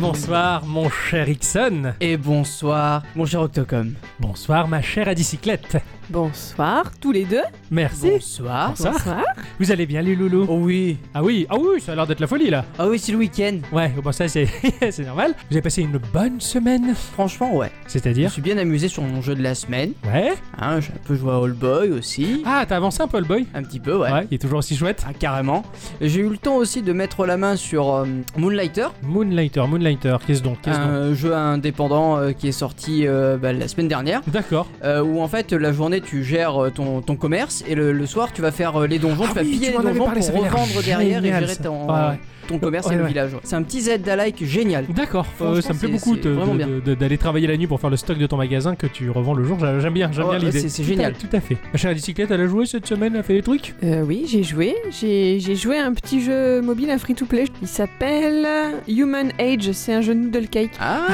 Bonsoir, mon cher Ixon. Et bonsoir, mon cher Octocom. Bonsoir, ma chère Adicyclette. Bonsoir, tous les deux. Merci. Bonsoir. Bonsoir. Bonsoir. Vous allez bien, les loulous Oh oui. Ah oui, ah oui, ça a l'air d'être la folie là. Ah oui, c'est le week-end. Ouais, bon, ça c'est c'est normal. Vous avez passé une bonne semaine, Franchement, ouais. Je c'est-à-dire suis bien amusé sur mon jeu de la semaine. Ouais. Hein, j'ai un peu joué à All Boy aussi. Ah, t'as avancé un peu le boy Un petit peu, ouais. Ouais, il est toujours aussi chouette. Ah, carrément. J'ai eu le temps aussi de mettre la main sur euh, Moonlighter, Moonlighter, Moonlighter, qu'est-ce donc Qu'est-ce donc un jeu indépendant euh, qui est sorti euh, bah, la semaine dernière. D'accord. euh, où en fait la journée tu gères euh, ton, ton commerce et le, le soir tu vas faire euh, les donjons, Ah tu vas oui, piller tu les donjons pour revendre derrière et gérer ton, Ouais, ouais. Ton commerce Ouais, et le ouais. village. C'est un petit Zelda-like génial. D'accord, euh, ça me plaît beaucoup d'aller travailler la nuit pour faire le stock de ton magasin que tu revends le jour. J'a- J'aime bien, j'aime Oh, bien l'idée. c'est- c'est Tout à- génial. Tout à fait. Ma chère Adicyclette, elle a joué cette semaine, elle a fait des trucs? Euh, oui, j'ai joué. J'ai joué à un petit jeu mobile, un free-to-play. Il s'appelle Human Age. C'est un jeu noodle cake. Ah,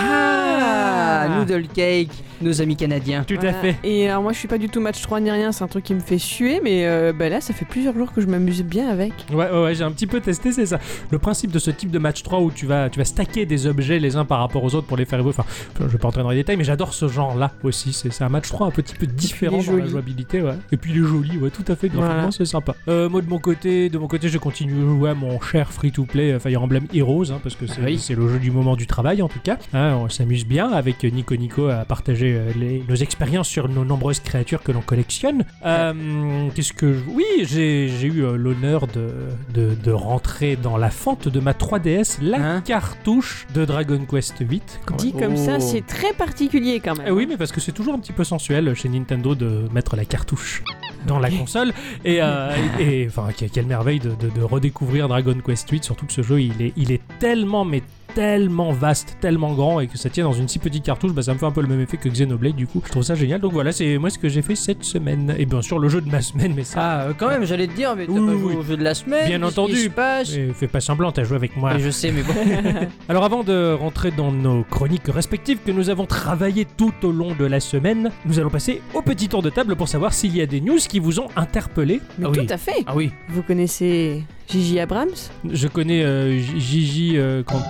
Ah. Noodle Cake, nos amis canadiens. Tout à fait. Et alors moi je suis pas du tout match 3 ni rien, c'est un truc qui me fait suer, mais euh, bah là ça fait plusieurs jours que je m'amuse bien avec. Ouais, ouais, ouais, j'ai un petit peu testé, c'est ça. Le principe de ce type de match 3 où tu vas, tu vas stacker des objets les uns par rapport aux autres pour les faire évoluer. Enfin, je vais pas entrer dans les détails, mais j'adore ce genre-là aussi. C'est un match 3 un petit peu différent dans la jouabilité, ouais. Et puis il est joli, ouais, tout à fait. Graphiquement, Voilà. c'est sympa. Euh, moi de mon côté, de mon côté, je continue de jouer à mon cher free-to-play euh, Fire Emblem Heroes, hein, parce que c'est Ah oui. c'est le jeu du moment du travail en tout cas. Hein, on s'amuse bien avec Nico Nico à partager euh, les- nos expériences sur nos nombreuses créatures que l'on collectionne. Euh, Qu'est-ce que je... Oui, j'ai eu l'honneur de, de, de rentrer dans la de ma 3DS la Hein cartouche de Dragon Quest 8. quand Dit même. comme ça, Oh. c'est très particulier quand même. Eh oui, mais parce que c'est toujours un petit peu sensuel chez Nintendo de mettre la cartouche dans la console. Et, euh, et- et- enfin, que- quelle merveille de, de- de redécouvrir Dragon Quest 8, surtout que ce jeu, il est, il est tellement, mais tellement vaste, tellement grand, et que ça tient dans une si petite cartouche, bah, ça me fait un peu le même effet que Xenoblade, du coup. Je trouve ça génial. Donc voilà, c'est moi ce que j'ai fait cette semaine. Et bien sûr, le jeu de ma semaine, mais ça... Ah, euh, quand même, j'allais te dire, mais t'as Oui, pas joué oui. au jeu de la semaine. Bien entendu. se passe Eh, fais pas semblant, t'as joué avec moi. Et Je sais, mais bon. Alors avant de rentrer dans nos chroniques respectives que nous avons travaillées tout au long de la semaine, nous allons passer au petit tour de table pour savoir s'il y a des news qui vous ont interpellé. Mais Ah oui. tout à fait. ah oui. Vous connaissez Gigi Abrams? Je connais euh, Gigi euh, quand...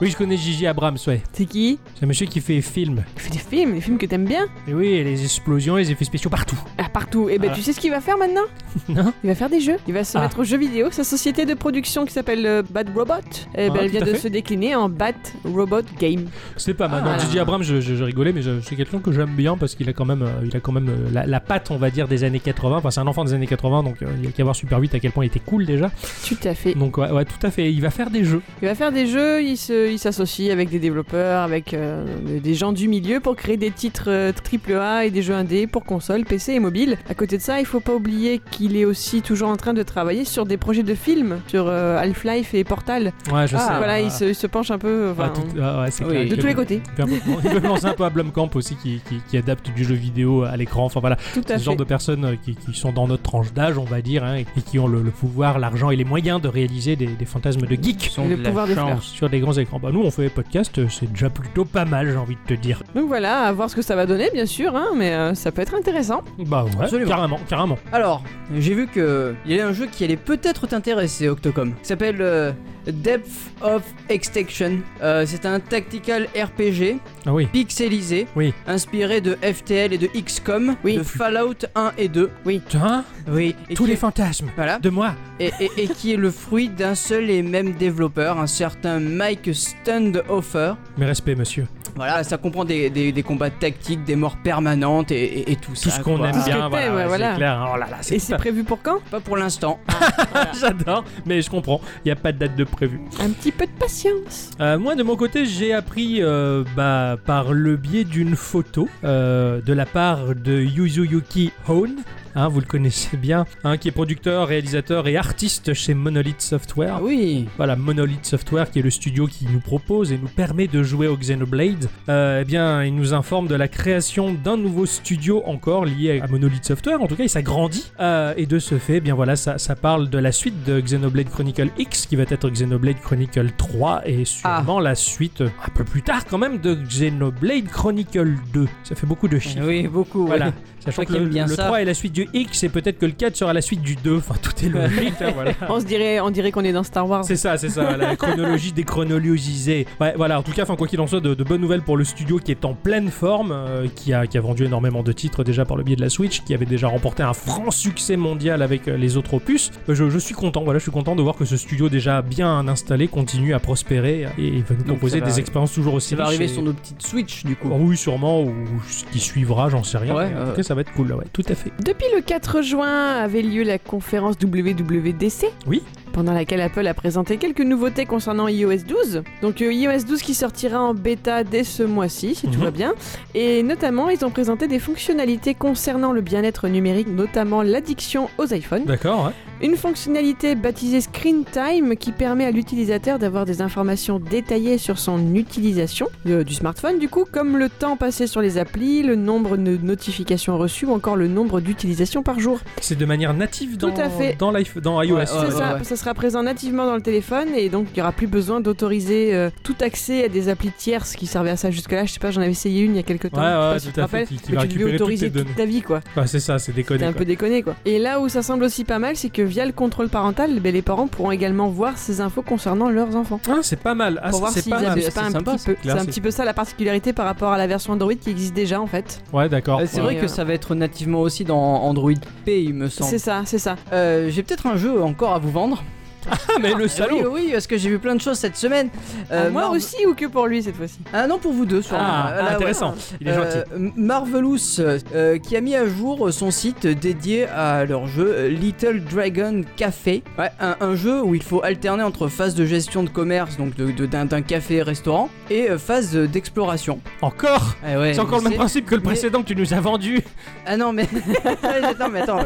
Oui, je connais Gigi Abrams, ouais. C'est qui C'est un monsieur qui fait film. Il fait des films, des films que t'aimes bien Et oui, et les explosions, les effets spéciaux partout. Ah, partout. Et ben Voilà. tu sais ce qu'il va faire maintenant Non Il va faire des jeux. Il va se Ah. mettre aux jeux vidéo. Sa société de production qui s'appelle euh, Bad Robot, eh ben, Ah, elle vient tout à de fait. se décliner en Bad Robot Game. C'est pas mal. Ah. Non, Gigi Abrams, je, je- je rigolais, mais je- c'est quelqu'un que j'aime bien parce qu'il a quand même, euh, il a quand même euh, la, la patte, on va dire, des années 80. Enfin, c'est un enfant des années 80, donc euh, il y a qu'à voir Super 8 à quel point il était cool déjà. Tout à fait. Donc ouais, ouais, tout à fait. Il va faire des jeux. Il va faire des jeux, il se- il s'associe avec des développeurs, avec euh, des gens du milieu pour créer des titres euh, AAA et des jeux indés pour console, PC et mobile. À côté de ça, il faut pas oublier qu'il est aussi toujours en train de travailler sur des projets de films, sur euh, Half-Life et Portal. Ouais, je Ah, sais. voilà, Ah, il se, il se penche un peu ah, tout- ah, ouais, c'est oui, clair. de tous les côtés. il peut penser un peu à Blumkamp aussi qui, qui, qui adapte du jeu vidéo à l'écran. Enfin voilà, Tout à ce genre de personnes euh, qui, qui sont dans notre tranche d'âge, on va dire, hein, et, qui ont le, le pouvoir, l'argent et les moyens de réaliser des, des fantasmes de geek Ils sont Le de la pouvoir des chance. fleurs. sur des grands écrans. Bah nous, on fait des podcasts, euh, c'est déjà plutôt pas mal, j'ai envie de te dire. Donc voilà, à voir ce que ça va donner, bien sûr, hein, mais euh, ça peut être intéressant. Bah ouais, Absolument. carrément, carrément. Alors, j'ai vu que il y a un jeu qui allait peut-être t'intéresser, Octocom, qui s'appelle euh, Depth of Extinction. Euh, c'est un tactical RPG Ah oui. pixelisé, Oui. inspiré de FTL et de XCOM, Oui. de Fallout 1 et 2. Tiens, Oui. Et tous qui les est- fantasmes Voilà. de moi. Et, et- et qui est le fruit d'un seul et même développeur, un certain Mike Standoffer. Mes respects, monsieur. Voilà, ça comprend des, des- des combats tactiques, des morts permanentes et, et- et tout, Tout ça. ce qu'on aime Tout ce que bien, voilà, voilà. c'est clair. Oh là là, c'est Et c'est prévu pour quand? Pas pour l'instant. J'adore, mais je comprends. Il n'y a pas de date de prévu. Un petit peu de patience. Euh, moi, de mon côté, j'ai appris euh, bah, par le biais d'une photo euh, de la part de Yuzuyuki Hone. Hein, vous le connaissez bien, hein, qui est producteur, réalisateur et artiste chez Monolith Software. Ah oui. Voilà, Monolith Software, qui est le studio qui nous propose et nous permet de jouer au Xenoblade. Euh, eh bien, il nous informe de la création d'un nouveau studio encore lié à Monolith Software. En tout cas, il s'agrandit. Euh, et de ce fait, eh bien voilà, ça, ça parle de la suite de Xenoblade Chronicle X, qui va être Xenoblade Chronicle 3, et sûrement la suite, euh, un peu plus tard quand même, de Xenoblade Chronicle 2. Ça fait beaucoup de chiffres. Oui, beaucoup. Voilà. ouais. Sachant que le, bien le ça. 3 est la suite du X et peut-être que le 4 sera la suite du 2. Enfin, tout est logique, hein, voilà. On se dirait, on dirait qu'on est dans Star Wars. C'est ça, c'est ça, la chronologie déchronologisée. Ouais, voilà, en tout cas, enfin, quoi qu'il en soit, de, de bonnes nouvelles pour le studio qui est en pleine forme, euh, qui, a, qui a vendu énormément de titres déjà par le biais de la Switch, qui avait déjà remporté un franc succès mondial avec euh, les autres opus. Euh, Je, je suis content, voilà, je suis content de voir que ce studio déjà bien installé continue à prospérer et, et va nous Donc, proposer va- des expériences toujours aussi Ça va arriver et- sur nos petites Switch du coup. Oh oui, sûrement, ou ce qui suivra, j'en sais rien. Ouais, mais en tout cas, ça va être cool, là, ouais, tout à fait. Depuis le 4 juin avait lieu la conférence WWDC. Oui. Pendant laquelle Apple a présenté quelques nouveautés concernant iOS 12. Donc euh, iOS 12 qui sortira en bêta dès ce mois-ci, si tout Mhm. va bien. Et notamment, ils ont présenté des fonctionnalités concernant le bien-être numérique, notamment l'addiction aux iPhones. D'accord, ouais. Une fonctionnalité baptisée Screen Time qui permet à l'utilisateur d'avoir des informations détaillées sur son utilisation euh, du smartphone, du coup, comme le temps passé sur les applis, le nombre de notifications reçues ou encore le nombre d'utilisations par jour. C'est de manière native Tout dans, à fait. dans, dans iOS. Ouais, ouais, ça, ouais. ça sera présent nativement dans le téléphone et donc il n'y aura plus besoin d'autoriser euh, tout accès à des applis tierces qui servaient à ça jusque-là. Je sais pas, j'en avais essayé une il y a quelques temps. Ouais, ouais, pas si tu tout à fait, qui- qui mais tu devais autoriser toute ta vie quoi. Ouais, c'est ça, c'est déconné. C'est un peu déconné quoi. Et là où ça semble aussi pas mal, c'est que via le contrôle parental, ben, les parents pourront également voir ces infos concernant leurs enfants. Ah, c'est pas mal. Ah, pour voir c'est pas mal. c'est un sympa, petit peu. c'est clair, un petit peu ça la particularité par rapport à la version Android qui existe déjà en fait. Ouais, d'accord. Euh, C'est vrai que euh, ça va être nativement aussi dans Android P, il me semble. C'est ça, c'est ça. J'ai peut-être un jeu encore à vous vendre. Ah, mais le Oui, salaud oui, parce que j'ai vu plein de choses cette semaine. Ah, Euh, moi aussi ou que pour lui cette fois-ci? Ah non, pour vous deux, sûrement. Ah, Euh, là, ouais. intéressant. Il est Euh, gentil. Marvelous euh, qui a mis à jour son site dédié à leur jeu euh, Little Dragon Café. Ouais, un, un jeu où il faut alterner entre phase de gestion de commerce, donc de- de- d'un d'un café-restaurant, et euh, phase euh, d'exploration. Encore? Ah ouais, C'est encore le même principe que le mais- précédent que tu nous as vendu. Ah non mais attends mais attends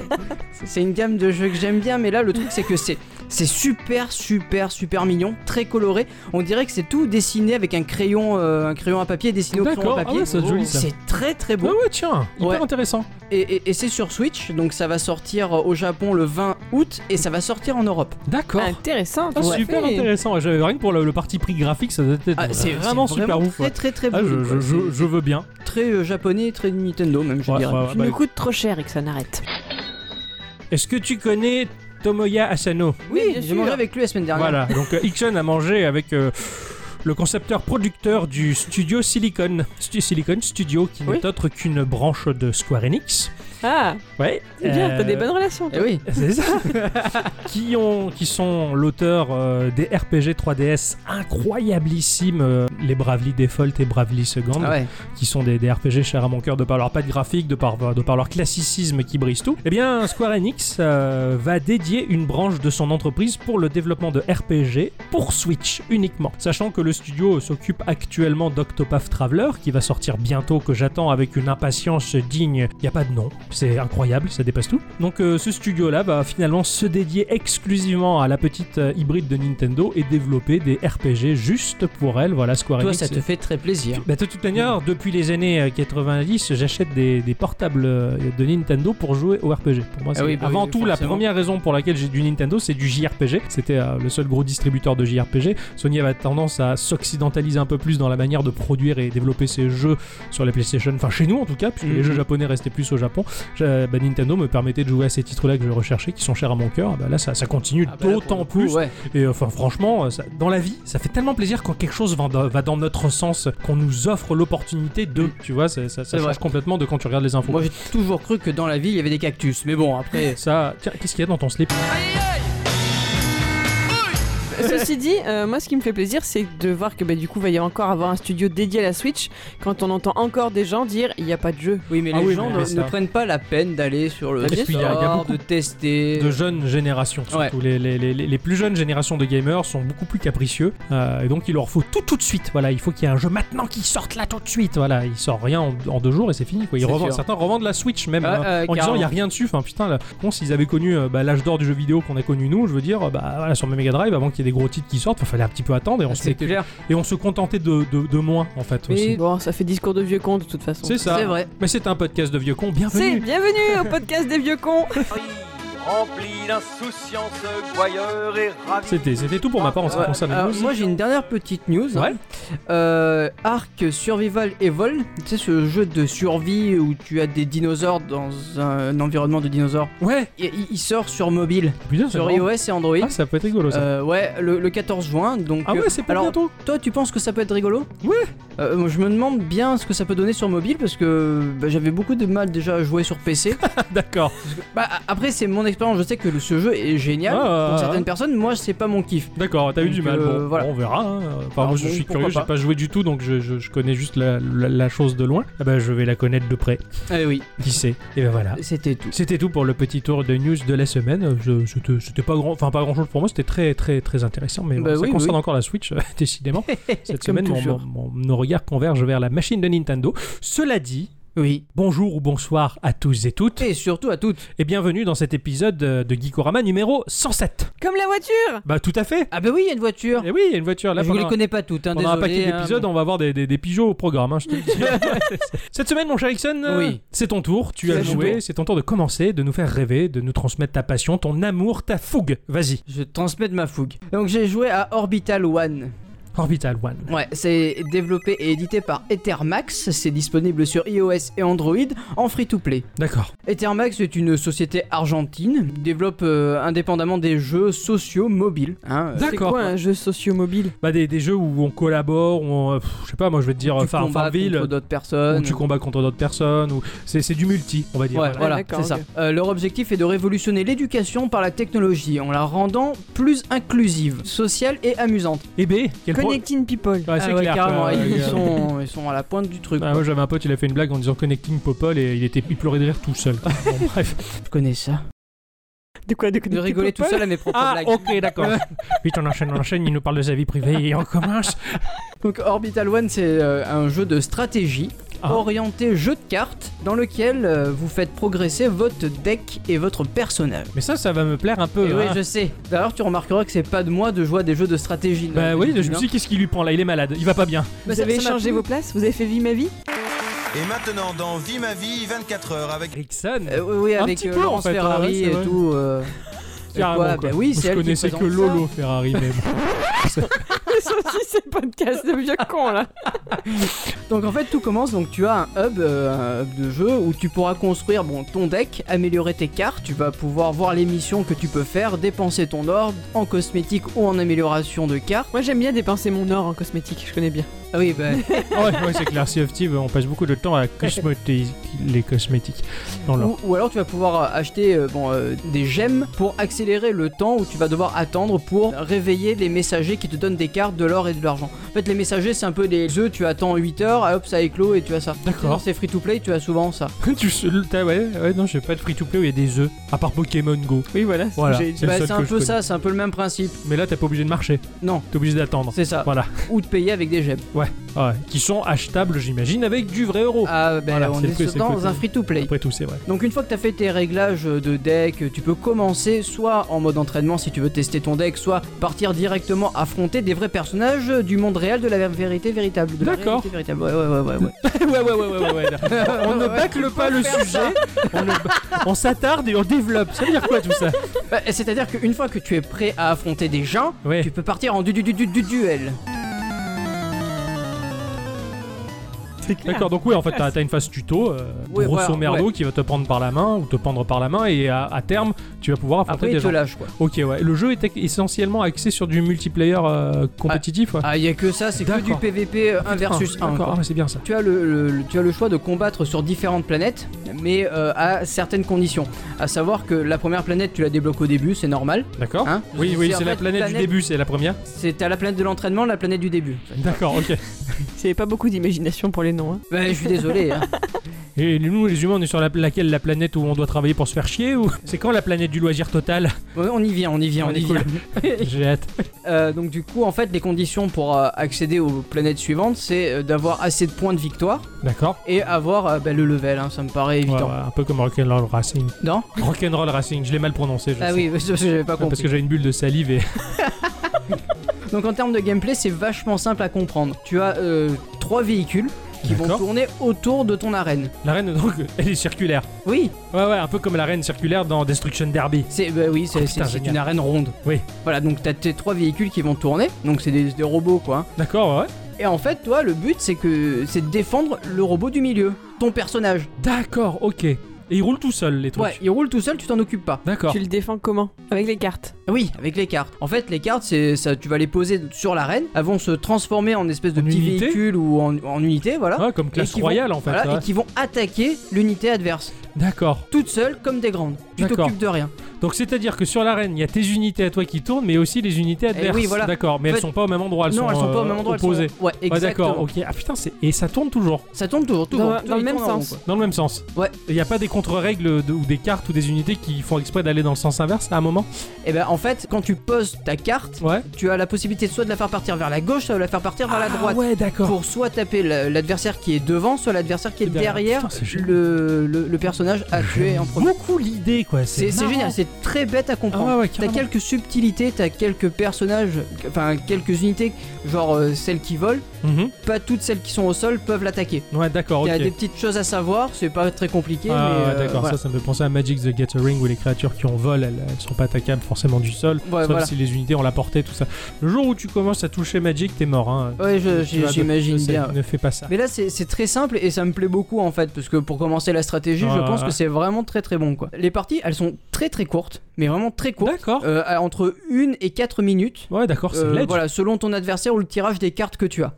C'est- c'est une gamme de jeux que j'aime bien mais là le truc c'est que c'est c'est super super super mignon très coloré on dirait que c'est tout dessiné avec un crayon euh, un crayon à papier dessiné au crayon à ah papier ouais, c'est joli, ça. c'est très très Ah beau ouais, tiens, hyper Ouais. intéressant. et, et- et c'est sur Switch donc ça va sortir au Japon le 20 août et ça va sortir en Europe D'accord. Intéressant. Ah, super fait. intéressant. J'avais rien que pour le, le parti prix graphique, ça doit être Ah, c'est vraiment super ouf. très très très beau Ah, je, quoi. je- je- C'est je veux bien. très euh, japonais très Nintendo même je Ouais, dirais ouais, ouais, Tu bah, nous coûte trop cher et que ça n'arrête. Est-ce que tu connais Tomoya Asano oui j'ai mangé avec lui la semaine dernière Voilà, donc euh, Ixon a mangé avec euh, le concepteur producteur du studio Silicon. Stu- Silicon Studio, qui Oui. n'est autre qu'une branche de Square Enix. Ah, Ouais. c'est bien, euh, t'as des bonnes relations. Eh oui C'est ça. qui, ont, qui sont l'auteur euh, des RPG 3DS incroyablissimes, euh, les Bravely Default et Bravely Second, ah ouais qui sont des, des RPG chers à mon cœur de par leur patte graphique, de par, de par leur classicisme qui brise tout. Eh bien, Square Enix euh, va dédier une branche de son entreprise pour le développement de RPG pour Switch uniquement. Sachant que le studio s'occupe actuellement d'Octopath Traveler, qui va sortir bientôt, que j'attends avec une impatience digne. Il n'y a pas de nom, c'est incroyable, ça dépasse tout. Donc euh, ce studio-là va finalement se dédier exclusivement à la petite euh, hybride de Nintendo et développer des RPG juste pour elle. Voilà, Square toi Enix. ça te fait très plaisir Bah, de toute manière, depuis les années euh, 90, j'achète des, des portables euh, de Nintendo pour jouer au RPG. Pour moi, Ah c'est oui, bah avant oui, tout la première raison pour laquelle j'ai du Nintendo, c'est du JRPG. C'était euh, le seul gros distributeur de JRPG. Sony avait tendance à s'occidentaliser un peu plus dans la manière de produire et développer ses jeux sur les PlayStation, enfin chez nous en tout cas, puisque les Mhm. jeux japonais restaient plus au Japon. Bah, Nintendo me permettait de jouer à ces titres-là que je recherchais, qui sont chers à mon cœur. Bah, là, ça, ça continue Ah bah d'autant plus. ouais. Et enfin, franchement, ça- dans la vie, ça fait tellement plaisir quand quelque chose va dans, va dans notre sens, qu'on nous offre l'opportunité de. Tu vois, ça, ça- ça C'est change vrai. complètement de quand tu regardes les infos. Moi j'ai toujours cru que dans la vie il y avait des cactus, mais bon après. ça, tiens, qu'est-ce qu'il y a dans ton slip? Ceci dit, euh, moi ce qui me fait plaisir, c'est de voir que bah, du coup, va y encore avoir un studio dédié à la Switch quand on entend encore des gens dire il n'y a pas de jeu. Oui mais Ah les oui, gens mais ne, ça- ne prennent pas la peine d'aller sur le sûr. Il y a- y a beaucoup de tester. de jeunes générations. Surtout les, les, les, les plus jeunes générations de gamers sont beaucoup plus capricieux. euh, et donc il leur faut tout tout de suite. Voilà, il faut qu'il y ait un jeu maintenant qui sorte là tout de suite. Voilà, il sort rien en, en deux jours et c'est fini. Quoi. Ils revendent, certains revendent la Switch même Ah, hein, euh, en disant il y a rien dessus. Enfin putain, là, bon, s'ils avaient connu euh, bah, l'âge d'or du jeu vidéo qu'on a connu nous, je veux dire, bah voilà, sur mes Mega Drive avant qu'il y ait des gros titres qui sortent, il fallait un petit peu attendre et on, se C'est mettait- clair. et on se contentait de, de, de moins en fait Mais- aussi. Bon, ça fait discours de vieux con de toute façon. C'est ça. C'est vrai. Mais c'est un podcast de vieux cons. C'est Bienvenue. bienvenue au podcast des vieux cons. rempli d'insouciance, gouailleur et ravi. C'était, c'était tout pour ma part en ce qui Ouais, concerne les alors, news. moi j'ai une dernière petite news. hein. Ouais. Euh, Ark Survival Evol, tu sais ce jeu de survie où tu as des dinosaures dans un environnement de dinosaures. Ouais, il, il sort sur mobile, putain, c'est sur iOS et Android. Ah, ça peut être rigolo ça. Euh, ouais, le, le 14 juin. Donc, ah ouais, euh, c'est pour alors, bientôt. toi, tu penses que ça peut être rigolo? Ouais. Euh, moi, je me demande bien ce que ça peut donner sur mobile parce que bah, j'avais beaucoup de mal déjà à jouer sur PC. D'accord. bah, après, c'est mon expérience. Je sais que ce jeu est génial Ah, pour ah, certaines ah. personnes. Moi, c'est pas mon kiff. D'accord, t'as eu du mal. euh, bon, voilà. on verra. hein. Enfin, moi, je bon, suis curieux, j'ai pas. joué du tout, donc je, je- je connais juste la, la- la chose de loin. Ah bah, je vais la connaître de près. Eh oui, Qui sait Et ben voilà. c'était tout. C'était tout pour le petit tour de news de la semaine. Je- C'était c'était pas grand, enfin pas grand chose pour moi. C'était très très très intéressant, mais bon, Bah ça oui, concerne oui. encore la Switch, euh, décidément. Cette semaine, mon- toujours. mon- mon- nos regards convergent vers la machine de Nintendo. Cela dit, Oui. bonjour ou bonsoir à tous et toutes, Et surtout à toutes. et bienvenue dans cet épisode euh, de Geekorama numéro 107. Comme la voiture Bah tout à fait. Ah bah oui, il y a une voiture. Et oui, il y a une voiture là. je ne les connais pas toutes, hein, Pendant un paquet hein. d'épisodes, on va avoir des, des, des pigeons au programme, hein, je te le dis. Cette semaine, mon cher Ixon, euh, Oui. c'est ton tour. Tu as joué, c'est ton tour de commencer, de nous faire rêver, de nous transmettre ta passion, ton amour, ta fougue. Vas-y. Je transmets de ma fougue. Donc j'ai joué à Orbital One. Orbital One. Ouais, c'est développé et édité par Ethermax. C'est disponible sur iOS et Android en free-to-play. D'accord. Ethermax est une société argentine, développe euh, indépendamment des jeux sociaux mobiles. hein. D'accord. C'est quoi un jeu socio-mobile Bah des, des jeux où on collabore, où on, pff, je sais pas, moi je vais te dire tu Far combats contre d'autres où personnes. tu combats contre d'autres personnes, ou c'est c'est du multi, on va dire. Ouais, voilà. c'est ça. Euh, leur objectif est de révolutionner l'éducation par la technologie en la rendant plus inclusive, sociale et amusante. Et B, quel Connecting People. Ouais, c'est Ah ouais, clair. carrément, ils, sont, ils sont à la pointe du truc. Ah, quoi. moi j'avais un pote, il a fait une blague en disant Connecting Popol et il était il pleurait de rire tout seul. Bon, bref. Je connais ça? De quoi De, rigoler tout seul à mes propres Ah, blagues. ok, d'accord. Vite, on enchaîne, on enchaîne, il nous parle de sa vie privée et on commence. Donc Orbital One, c'est euh, un jeu de stratégie Ah. orienté jeu de cartes dans lequel euh, vous faites progresser votre deck et votre personnage. Mais ça, ça va me plaire un peu. Et oui, hein. je sais. D'ailleurs, tu remarqueras que c'est pas de moi de jouer à des jeux de stratégie. Bah oui, je me suis dit, qu'est-ce qu'il lui prend là? Il est malade, il va pas bien. hein. Bah, Vous avez échangé vos places? Vous avez fait vie ma vie? Et maintenant, dans Vie ma vie, 24 heures avec Rickson Euh, oui, oui, Un avec petit euh, peu, en Laurence fait, hein, Ferrari ouais, c'est et vrai. tout. euh, et Carrément, quoi, quoi. bah oui, c'est je elle qui connaissais que présente ça. Lolo Ferrari, mais bon. C'est aussi ces podcasts de vieux cons là. Donc en fait tout commence, donc tu as un hub, euh, un hub de jeu où tu pourras construire bon, ton deck, améliorer tes cartes, tu vas pouvoir voir les missions que tu peux faire, dépenser ton or en cosmétique ou en amélioration de cartes. Moi j'aime bien dépenser mon or en cosmétique, je connais bien. Ah oui, bah, ouais, ouais, c'est clair. Sea of Thieves, on passe beaucoup de temps à cosmétiser les cosmétiques. dans ou, ou alors tu vas pouvoir euh, acheter euh, bon, euh, des gemmes pour accélérer le temps où tu vas devoir attendre pour réveiller les messagers qui te donnent des cartes, de l'or et de l'argent. En fait les messagers c'est un peu des œufs, tu attends 8 heures, hop ça éclot et tu as ça. D'accord. Dans ces free to play tu as souvent ça. tu t'as- ouais, ouais, non, j'ai pas de free-to-play où il y a des œufs, à part Pokémon Go. Oui, voilà. Voilà. C'est Bah, c'est un peu ça, c'est un peu le même principe. Mais là, t'es pas obligé de marcher, Non, t'es obligé d'attendre. c'est ça. Voilà. Ou de payer avec des gemmes. Ouais, ouais. Qui sont achetables, j'imagine, avec du vrai euro. Ah ben Voilà, on est dans un free to play. Après tout, c'est vrai. Donc une fois que tu as fait tes réglages de deck, tu peux commencer soit en mode entraînement si tu veux tester ton deck, soit partir directement affronter des vrais personnages du monde réel de la vérité véritable. D'accord. Ouais, ouais, ouais, ouais. ouais. ouais, ouais, ouais, ouais, ouais, ouais. On ne bâcle pas le sujet, on, ne- on s'attarde et on développe. Ça veut dire quoi tout ça? Bah, C'est-à-dire qu'une fois que tu es prêt à affronter des gens, tu peux partir en du, du, du, du, du duel. D'accord, donc oui, en fait, t'as as une phase tuto, euh, Ouais, grosso voilà, merdo, ouais. qui va te prendre par la main ou te prendre par la main, et à, à terme, tu vas pouvoir affronter Après, des il te gens. lâche quoi. Ok, ouais. Le jeu est essentiellement axé sur du multiplayer euh, compétitif, ouais. Ah, il y a que ça, c'est que du. PVP 1 versus 1. D'accord, ah, c'est bien ça. Tu as le, le- le- tu as le choix de combattre sur différentes planètes, mais euh, à certaines conditions. À savoir que la première planète, tu la débloques au début, c'est normal. D'accord. Hein oui, oui, c'est la planète, du début, c'est la première. C'est à la planète de l'entraînement, la planète du début. D'accord, ok. C'est pas beaucoup d'imagination pour les Hein. Bah, je suis désolé. hein. Et nous, les humains, on est sur la, laquelle la planète où on doit travailler pour se faire chier ou c'est quand la planète du loisir total? Ouais, on y vient, on y vient, On y cool. vient. J'ai hâte. Euh, donc du coup, en fait, les conditions pour euh, accéder aux planètes suivantes, c'est euh, d'avoir assez de points de victoire D'accord. et avoir euh, bah, le level. hein, ça me paraît Ouais, évident. ouais, un peu comme Rock'n'Roll Racing. Non? Rock'n'Roll Racing, je l'ai mal prononcé. Je Ah sais. oui, parce que j'avais pas Parce compris. que j'ai une bulle de salive et. Donc en termes de gameplay, c'est vachement simple à comprendre. Tu as euh, trois véhicules. Qui vont D'accord. tourner autour de ton arène. L'arène, donc, elle est circulaire. Oui, Ouais, ouais, un peu comme l'arène circulaire dans Destruction Derby. c'est bah oui, c'est Oh, c'est- putain, c'est génial. une arène ronde. Oui. Voilà, donc t'as tes trois véhicules qui vont tourner, donc c'est des, des robots quoi. hein. D'accord, ouais. Et en fait, toi, le but c'est que c'est de défendre le robot du milieu, ton personnage. D'accord, ok. Et il roule tout seul, les trucs. Ouais, il roule tout seul, tu t'en occupes pas. D'accord. Tu le défends comment Avec les cartes. Oui, avec les cartes. En fait, les cartes, c'est ça, tu vas les poser sur l'arène, elles vont se transformer en espèce de En petits unité véhicules ou en, en unités, voilà. Ouais, comme Et classe qui vont- royale en fait. voilà, ouais. Et qui vont attaquer l'unité adverse, D'accord. toutes seules comme des grandes. Tu D'accord. t'occupes de rien. Donc c'est à dire que sur l'arène, il y a tes unités à toi qui tournent, mais aussi les unités adverses. Eh oui, voilà. D'accord, mais En elles fait- sont pas au même endroit. Elles non, sont, elles sont pas au euh, même endroit. elles sont- opposées. Ouais, Ouais, exactement. d'accord, ok. Ah putain, c'est... et ça tourne toujours Ça tourne toujours, toujours. Dans- le même rond, sens. Dans le même sens Ouais. Il n'y a pas des contre-règles de- ou des cartes ou des unités qui font exprès d'aller dans le sens inverse à un moment? Et ben en fait, quand tu poses ta carte, Ouais. tu as la possibilité soit de la faire partir vers la gauche, soit de la faire partir vers la Ah droite. ouais, d'accord. Pour soit taper la- l'adversaire qui est devant, soit l'adversaire qui est derrière. Putain, le, le, le personnage à tuer en premier. Beaucoup l'idée, quoi. C'est génial, c'est très bête à Ah comprendre. ouais, ouais, T'as quelques subtilités, t'as quelques personnages, enfin quelques unités, genre euh, celles qui volent. Mhm. Pas toutes celles qui sont au sol peuvent l'attaquer. Ouais, d'accord, Il y a des petites choses à savoir, c'est pas très compliqué, Ah, euh, d'accord, voilà. ça, ça me fait penser à Magic the Gathering où les créatures qui ont vol, elles, elles sont pas attaquables forcément du sol, Ouais, sauf voilà. si les unités ont la portée, tout ça. Le jour où tu commences à toucher Magic, t'es mort, hein. Ouais, j'imagine bien. Ne fais pas ça. Mais là, c'est très simple et ça me plaît beaucoup en fait, parce que pour commencer la stratégie, Ah, je pense que c'est vraiment très très bon quoi. Les parties, elles sont très très courtes, mais vraiment très courtes, D'accord. euh, entre 1 et 4 minutes. Ouais, d'accord, c'est Euh, voilà, selon ton adversaire ou le tirage des cartes que tu as.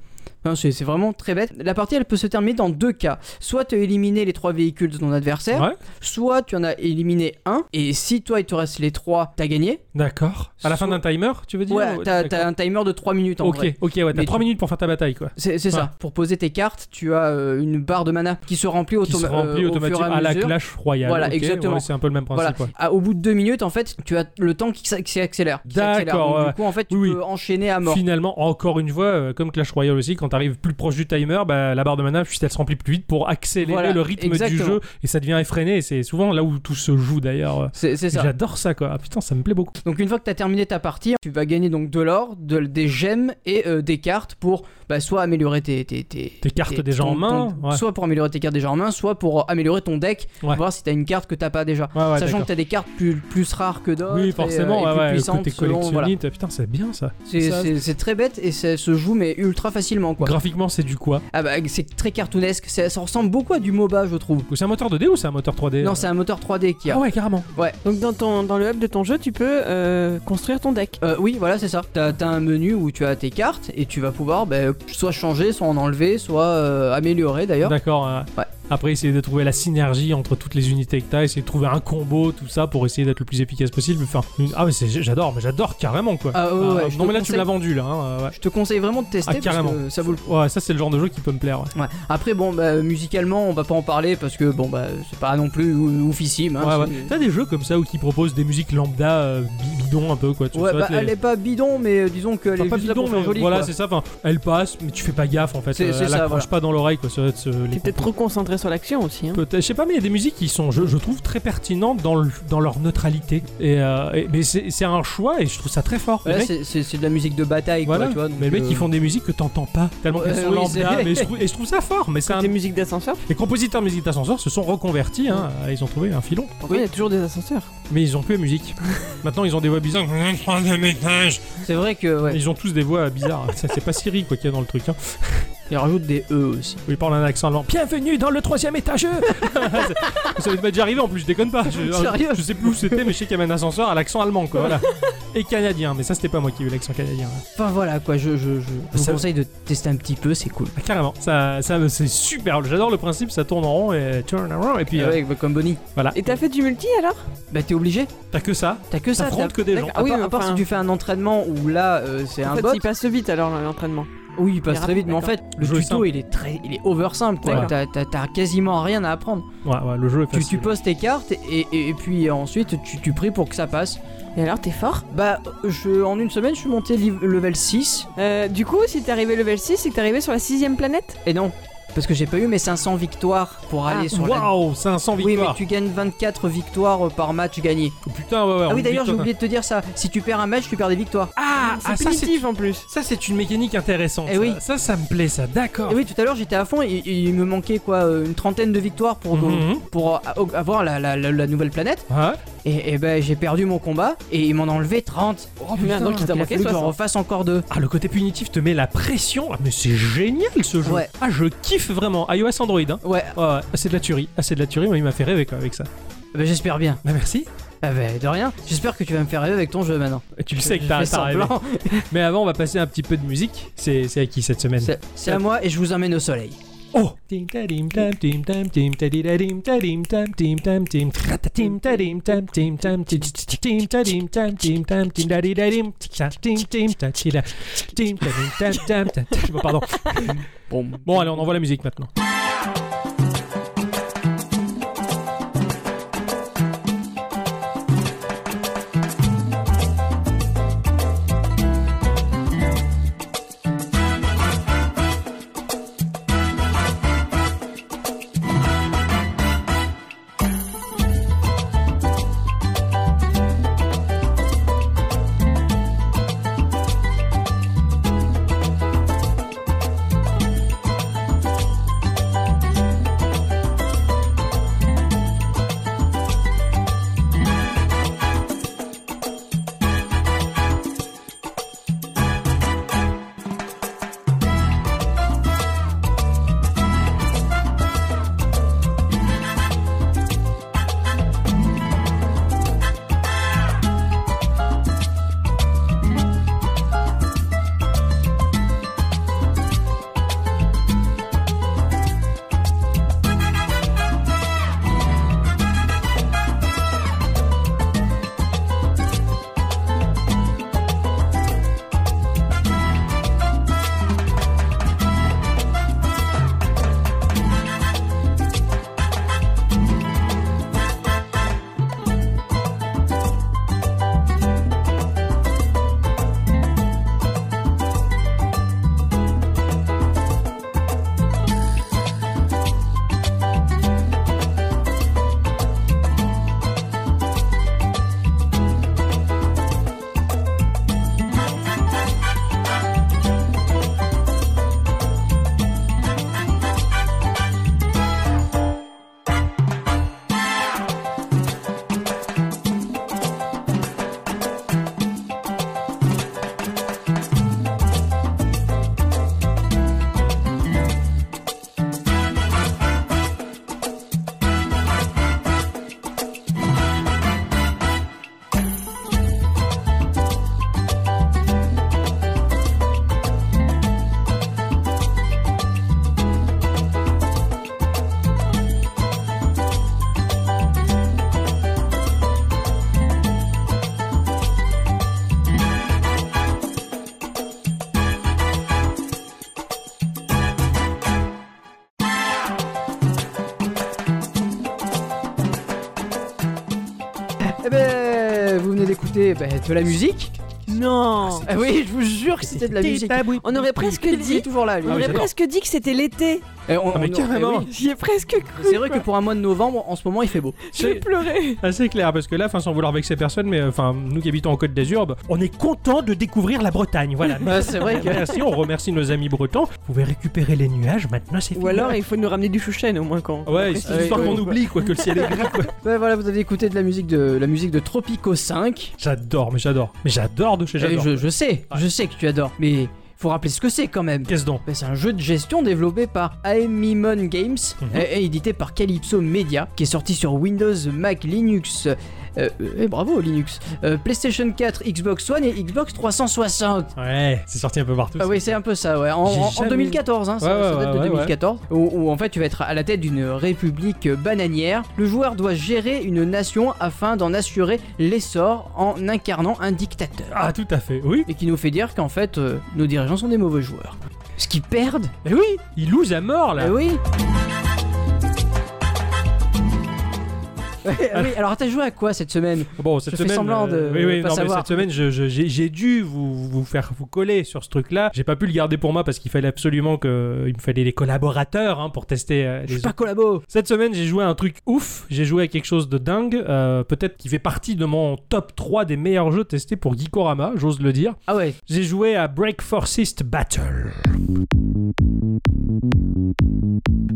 Hein, c'est vraiment très bête. La partie, elle peut se terminer dans deux cas. Soit tu as éliminé les trois véhicules de ton adversaire, Ouais, soit tu en as éliminé un, et si toi il te reste les trois, t'as gagné. d'accord. À la fin d'un timer, tu veux dire Ouais, ou- t'as un timer de 3 minutes en Ok, vrai. ok, ouais, t'as Mais 3 tu- minutes pour faire ta bataille, quoi. C'est Ouais. ça. Pour poser tes cartes, tu as euh, une barre de mana qui se remplit, Qui se remplit euh, automatiquement à à la. Clash Royale. Voilà, exactement. ouais, c'est un peu le même Voilà. principe. Ah, au bout de deux minutes, en fait, tu as le temps qui s'a- qui s'accélère. D'accord. Du coup, en fait, tu Oui, peux enchaîner à mort. Finalement, encore une fois, euh, comme Clash Royale aussi, quand t'arrives plus proche du timer, bah, la barre de mana, puis elle se remplit plus vite pour accélérer Voilà, le rythme exactement. du jeu et ça devient effréné. Et c'est souvent là où tout se joue d'ailleurs. euh. C'est c'est ça. J'adore ça, quoi. Ah, putain, ça me plaît beaucoup. Donc une fois que tu as terminé ta partie, tu vas gagner donc de l'or, de- des gemmes et euh, des cartes pour bah, soit améliorer tes, tes, tes, Tes cartes déjà ton- en main, ton- ouais. soit pour améliorer tes cartes déjà en main, soit pour euh, améliorer ton deck, Ouais. voir si tu as une carte que t'as pas déjà. Ouais, Sachant que tu as des cartes plus, plus rares que d'autres. Oui, et, forcément, euh, et ouais, plus puissantes selon- voilà. putain, c'est bien ça. C'est très bête et ça se joue mais ultra facilement quoi. Graphiquement, c'est du quoi Ah bah c'est très cartoonesque, ça, ça ressemble beaucoup à du MOBA je trouve. C'est un moteur 2D ou c'est un moteur 3D Non euh c'est un moteur 3D qui a. Ah ouais, carrément. Donc dans, ton, dans le hub de ton jeu, tu peux euh, construire ton deck. Euh, oui, voilà, c'est ça. T'as as un menu où tu as tes cartes et tu vas pouvoir bah, soit changer, soit en enlever, soit euh, améliorer d'ailleurs. D'accord. euh, Ouais. Après, essayer de trouver la synergie entre toutes les unités que t'as, essayer de trouver un combo, tout ça, pour essayer d'être le plus efficace possible. Enfin, une- ah, mais c'est- j'adore, mais j'adore carrément quoi. Ah ouais, ouais, Ah, je non, te mais là, tu me l'as conseille- vendu là. hein, ouais. Je te conseille vraiment de tester Ah, parce carrément. que ça vaut le coup. Ouais, ça, c'est le genre de jeu qui peut me plaire. ouais. Ouais. Après bon bah musicalement on va pas en parler parce que bon bah c'est pas non plus ou- oufissime. hein, Ouais, ouais. c'est- T'as des jeux comme ça où qui proposent des musiques lambda euh, bi- bidon un peu quoi. Tu Ouais, vois, bah, les- elle est pas bidon, mais euh, disons qu'elle Enfin, est pas juste là bidon, faire mais jolie. voilà, c'est ça. Enfin, elle passe, mais tu fais pas gaffe en fait. C'est- Euh, c'est elle ça, accroche pas dans l'oreille quoi. Ça va être, les T'es peut-être trop concentré sur l'action aussi. Hein. Peut-être, je sais pas, mais il y a des musiques qui sont, je, je trouve, très pertinentes dans, le- dans leur neutralité. Et, euh, et- mais c'est c'est un choix et je trouve ça très fort. C'est- de la musique de bataille voilà. quoi, tu vois. donc, mais les mecs, euh, ils font des musiques que t'entends pas tellement qu'elles sont oui, lambda. c'est- Mais je trouve, et je trouve ça fort. Mais c'est un- Des musiques d'ascenseur les compositeurs de musique d'ascenseur se sont reconvertis. Hein, ils ont trouvé un filon. Pourquoi il y a toujours des ascenseurs? Mais ils ont plus la musique. Maintenant, ils ont des voix bizarres. C'est vrai que ouais, Ils ont tous des voix bizarres. Ça, c'est pas Siri quoi qu'il y a dans le truc. Hein. ils rajoutent des E aussi. Ils parlent un accent allemand. Bienvenue dans le troisième étage. ça m'est déjà arrivé en plus. Je déconne pas. Je, Sérieux Je sais plus où c'était, mais je sais qu'il y avait un ascenseur à l'accent allemand quoi. Voilà. Et canadien. Mais ça, c'était pas moi qui ai eu l'accent canadien. hein. Enfin voilà quoi, je, je, vous Ça- conseille de tester un petit peu, c'est cool. Ah, carrément. Ça, ça, c'est super. J'adore le principe. Ça tourne en rond et turn around. Et puis Ah euh, ouais, comme Bonnie. Et t'as fait du multi alors? Bah t'es obligé, t'as que ça? t'as que ça. T'affrontes t'as- que des gens. D'accord. Ah oui, part, mais à part enfin- si tu fais un entraînement où là euh, c'est En un fait, bot, il passe vite alors l'entraînement. Oui il passe très vite, mais en fait le Le tuto simple. il est très, il est over simple quoi. T'as- T'as t'as quasiment rien à apprendre. Ouais, ouais. Le jeu est Tu, facile. tu poses tes cartes et, et, et puis ensuite tu, tu pries pour que ça passe. Et alors, t'es fort? Bah je, en une semaine je suis monté level 6 Euh, Du coup, si t'es arrivé level 6, c'est que t'es arrivé sur la sixième planète? Et non. Parce que j'ai pas eu mes 500 victoires pour aller sur la. Waouh, 500 Oui, mais victoires. tu gagnes 24 victoires par match gagné. Oh, Putain, ouais, ouais. Ah oui, d'ailleurs, j'ai oublié de te dire ça. Si tu perds un match, tu perds des victoires. Ah, C'est ah, ça, c'est punitif en plus. ça, c'est une mécanique intéressante. Eh ça. oui. ça, ça me plaît, ça. D'accord. Et oui, tout à l'heure, j'étais à fond et, et il me manquait quoi, euh, une trentaine de victoires pour, Mhm. pour euh, avoir la, la- la- la nouvelle planète. Ouais. Et, et ben, j'ai perdu mon combat et ils m'en ont enlevé 30. Oh putain, donc il t'a manqué fallu que j'en 60. refasse encore deux. Ah, le côté punitif te met la pression. Ah, mais c'est génial ce jeu. Ouais. Ah, je kiffe vraiment. iOS Android, hein. Ouais, Ouais, ouais. Ah, c'est de la tuerie. Ah, c'est de la tuerie, mais il m'a fait rêver quoi, avec ça. bah, j'espère bien. Bah, merci. Ah bah, de rien. J'espère que tu vas me faire rêver avec ton jeu maintenant. Tu le sais que t'as semblant. Mais avant, on va passer un petit peu de musique. C'est à qui cette semaine c'est à moi et je vous emmène au soleil. Oh Pardon. Bon, Bon, allez, on envoie la musique maintenant. Bah, de la musique. Non Ah oui, je vous jure que c'était de la musique. On aurait presque Il est dit. toujours là, lui. On Ah aurait j'adore. presque dit que c'était l'été. Eh, on- Ah, mais on- carrément. eh oui. J'y ai presque cru. C'est vrai que quoi. pour un mois de novembre, en ce moment, il fait beau. J'ai pleuré. Ah, c'est clair, parce que là, enfin, sans vouloir vexer personne, mais enfin, nous qui habitons en Côte d'Azur, bah, on est content de découvrir la Bretagne. Voilà. Bah, c'est vrai que. Merci, on remercie nos amis bretons. Vous pouvez récupérer les nuages, maintenant c'est fini. Ou alors il faut nous ramener du chouchen au moins quand. Ouais, après, c'est Ouais, histoire ouais, qu'on ouais. oublie quoi, que le ciel est gris quoi. Ouais, voilà, vous avez écouté de la musique de la musique de Tropico 5. J'adore, mais j'adore. Mais j'adore de chez Et j'adore. je, je sais, Ouais. je sais que tu adores, mais faut rappeler ce que c'est quand même. Qu'est-ce donc Bah, c'est un jeu de gestion développé par Aemimon Games Mhm. et, et édité par Calypso Media, qui est sorti sur Windows, Mac, Linux. Euh, et bravo Linux. euh, PlayStation 4, Xbox One et Xbox 360. Ouais, c'est sorti un peu partout. Ah oui, c'est un peu ça, ouais. En, J'ai en- en jamais- 2014, hein, ça, Ouais, ça ouais, date de ouais, ouais. 2014, où, où, en fait tu vas être à la tête d'une république bananière. Le joueur doit gérer une nation afin d'en assurer l'essor en incarnant un dictateur. Ah, tout à fait, oui. Et qui nous fait dire qu'en fait, euh, nos dirigeants sont des mauvais joueurs. Ce qu'ils perdent Mais oui, il lose à mort là. Bah oui oui, alors t'as joué à quoi cette semaine? Bon, cette Je fais semaine, semblant de oui, oui, pas non, savoir. cette semaine, je- je- j'ai dû vous, vous faire vous coller sur ce truc-là. J'ai pas pu le garder pour moi parce qu'il fallait absolument que il me fallait les collaborateurs hein, pour tester euh, Je les suis pas collabo Cette semaine, j'ai joué à un truc ouf. J'ai joué à quelque chose de dingue. euh, Peut-être qui fait partie de mon top 3 des meilleurs jeux testés pour Geekorama, j'ose le dire. Ah ouais, J'ai joué à Break Forcist Battle.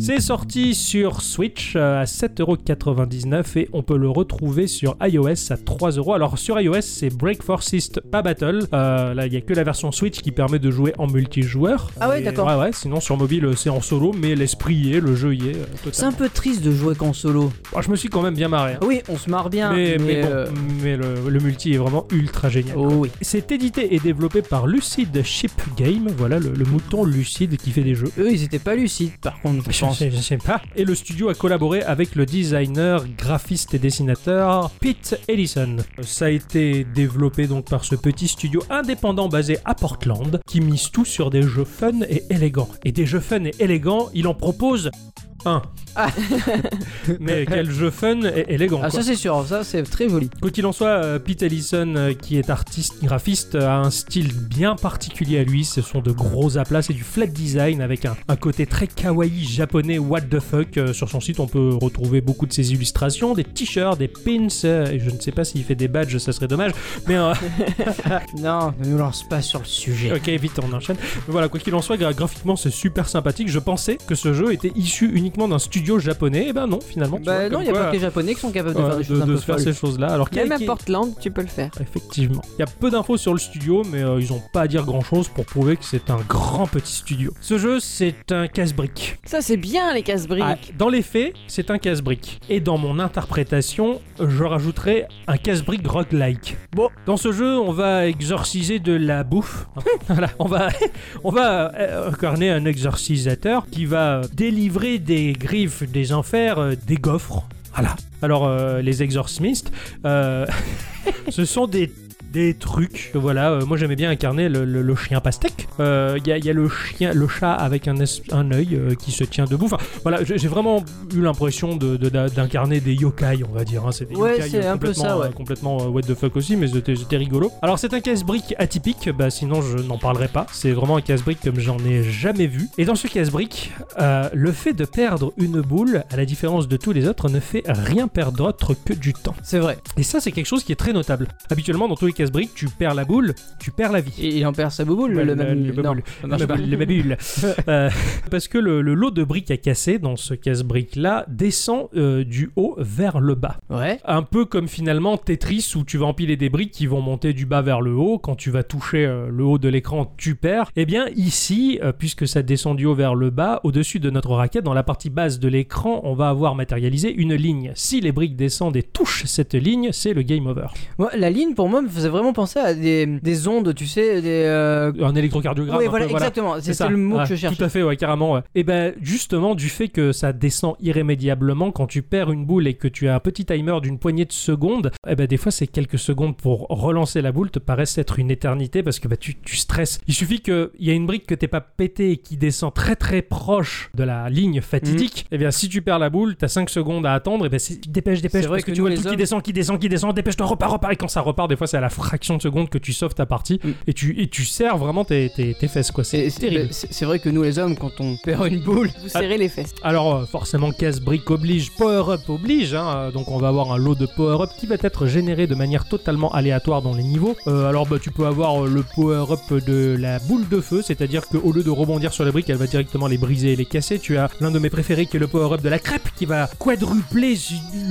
C'est sorti sur Switch euh, à 7,99€ et on peut le retrouver sur iOS à 3€. Alors sur iOS c'est Break Forcist pas Battle. Euh, là il y a que la version Switch qui permet de jouer en multijoueur. Ah ouais, d'accord. Ouais ouais, sinon sur mobile euh, c'est en solo mais l'esprit y est, le jeu y est. euh, c'est un peu triste de jouer qu'en solo. Bon, je me suis quand même bien marré. hein. Oui, on se marre bien, mais, mais, mais bon, euh, mais le, le multi est vraiment ultra génial. Oh oui. C'est édité et développé par Lucid Ship Game, voilà le, le mouton lucide qui fait des jeux. Eux, ils étaient pas lucides, par contre, Je pense. sais, je sais pas. Et le studio a collaboré avec le designer, graphiste et dessinateur Pete Ellison. Ça a été développé donc par ce petit studio indépendant basé à Portland qui mise tout sur des jeux fun et élégants. Et des jeux fun et élégants, il en propose un. Ah. Mais quel jeu fun et élégant. Ah, ça c'est sûr, ça c'est très joli. Quoi qu'il en soit, euh, Pete Ellison, euh, qui est artiste graphiste, a un style bien particulier à lui. Ce sont de gros aplats, c'est du flat design avec un, un côté très kawaii japonais, what the fuck. Euh, sur son site, on peut retrouver beaucoup de ses illustrations, des t-shirts, des pins. euh, et je ne sais pas s'il fait des badges, ça serait dommage. Mais euh, Non, ne nous lance pas sur le sujet. ok, vite, on enchaîne. Mais voilà, quoi qu'il en soit, gra- graphiquement, c'est super sympathique. Je pensais que ce jeu était issu uniquement d'un studio japonais. Et ben non, finalement. tu Bah vois, non, il y a quoi, pas que les japonais qui sont capables de ouais, faire des choses un de peu se faire folles. ces choses-là. Alors Même à Portland, tu peux le faire. Effectivement. Il y a peu d'infos sur le studio, mais euh, ils ont pas à dire grand chose pour prouver que c'est un grand petit studio. Ce jeu, c'est un casse-brique. Ça, c'est bien les casse-briques. Ah, dans les faits, c'est un casse-brique. Et dans mon interprétation, je rajouterai un casse-brique roguelike. Bon, dans ce jeu, on va exorciser de la bouffe. voilà, on va, on va euh, incarner un exorcisateur qui va délivrer des griffes des enfers, euh, des gaufres. Voilà. Alors, euh, les exorcistes, ce sont des des trucs voilà euh, moi j'aimais bien incarner le, le- le chien pastèque Euh, il y, y a le chien le chat avec un, un œil euh, qui se tient debout enfin voilà j'ai vraiment eu l'impression de- de- d'a- d'incarner des yokai on va dire hein. c'est des Ouais, yokai, c'est un peu ça, ouais. complètement what the fuck aussi mais c'était rigolo alors c'est un casse-brique atypique bah sinon je n'en parlerai pas c'est vraiment un casse-brique comme j'en ai jamais vu et dans ce casse-brique le fait de perdre une boule à la différence de tous les autres ne fait rien perdre autre que du temps C'est vrai. et ça, c'est quelque chose qui est très notable. Habituellement, dans tous les casse-briques, tu perds la boule, tu perds la vie. Et il en perd sa bouboule, Ouais, le, le- babule, le babule. Euh, parce que le, le lot de briques à casser dans ce casse-brique-là descend euh, du haut vers le bas. Ouais. Un peu comme finalement Tetris où tu vas empiler des briques qui vont monter du bas vers le haut. Quand tu vas toucher euh, le haut de l'écran, tu perds. Et bien ici, puisque ça descend du haut vers le bas, au-dessus de notre raquette, dans la partie basse de l'écran, on va avoir matérialisé une ligne. Si les briques descendent et touchent cette ligne, c'est le game over. Moi, la ligne pour moi me faisait vraiment penser à des, des ondes, tu sais, des. euh, Un électrocardiogramme. Oui, un voilà, peu, exactement. C'est C'était le mot Ouais, que je cherchais. Tout à fait, ouais, carrément. ouais. Et ben justement, du fait que ça descend irrémédiablement, quand tu perds une boule et que tu as un petit timer d'une poignée de secondes, et ben des fois c'est quelques secondes pour relancer la boule te paraissent être une éternité parce que bah, tu, tu stresses. Il suffit qu'il y a une brique que t'es pas pété et qui descend très très proche de la ligne fatidique. Mm. Et bien si tu perds la boule, t'as 5 secondes à attendre. Et ben c'est- dépêche, dépêche vrai parce que, que tu nous, vois les tout qui hommes- descend, qui descend, qui descend. Dépêche-toi, repars, repars. Et quand ça repart, des fois c'est à la fraction de seconde que tu sauves ta partie Mm. et tu et tu serres vraiment tes, tes, tes fesses quoi. C'est terrible. C'est c'est vrai que nous les hommes, quand on perd une boule, Vous serrez les fesses. Alors euh, forcément casse-brique oblige, power-up oblige, hein, euh, donc on va avoir un lot de power-up qui va être généré de manière totalement aléatoire dans les niveaux. Euh, alors bah, tu peux avoir euh, le power-up de la boule de feu, c'est-à-dire qu'au lieu de rebondir sur les briques, elle va directement les briser et les casser. Tu as l'un de mes préférés qui est le power-up de la crêpe qui va quadrupler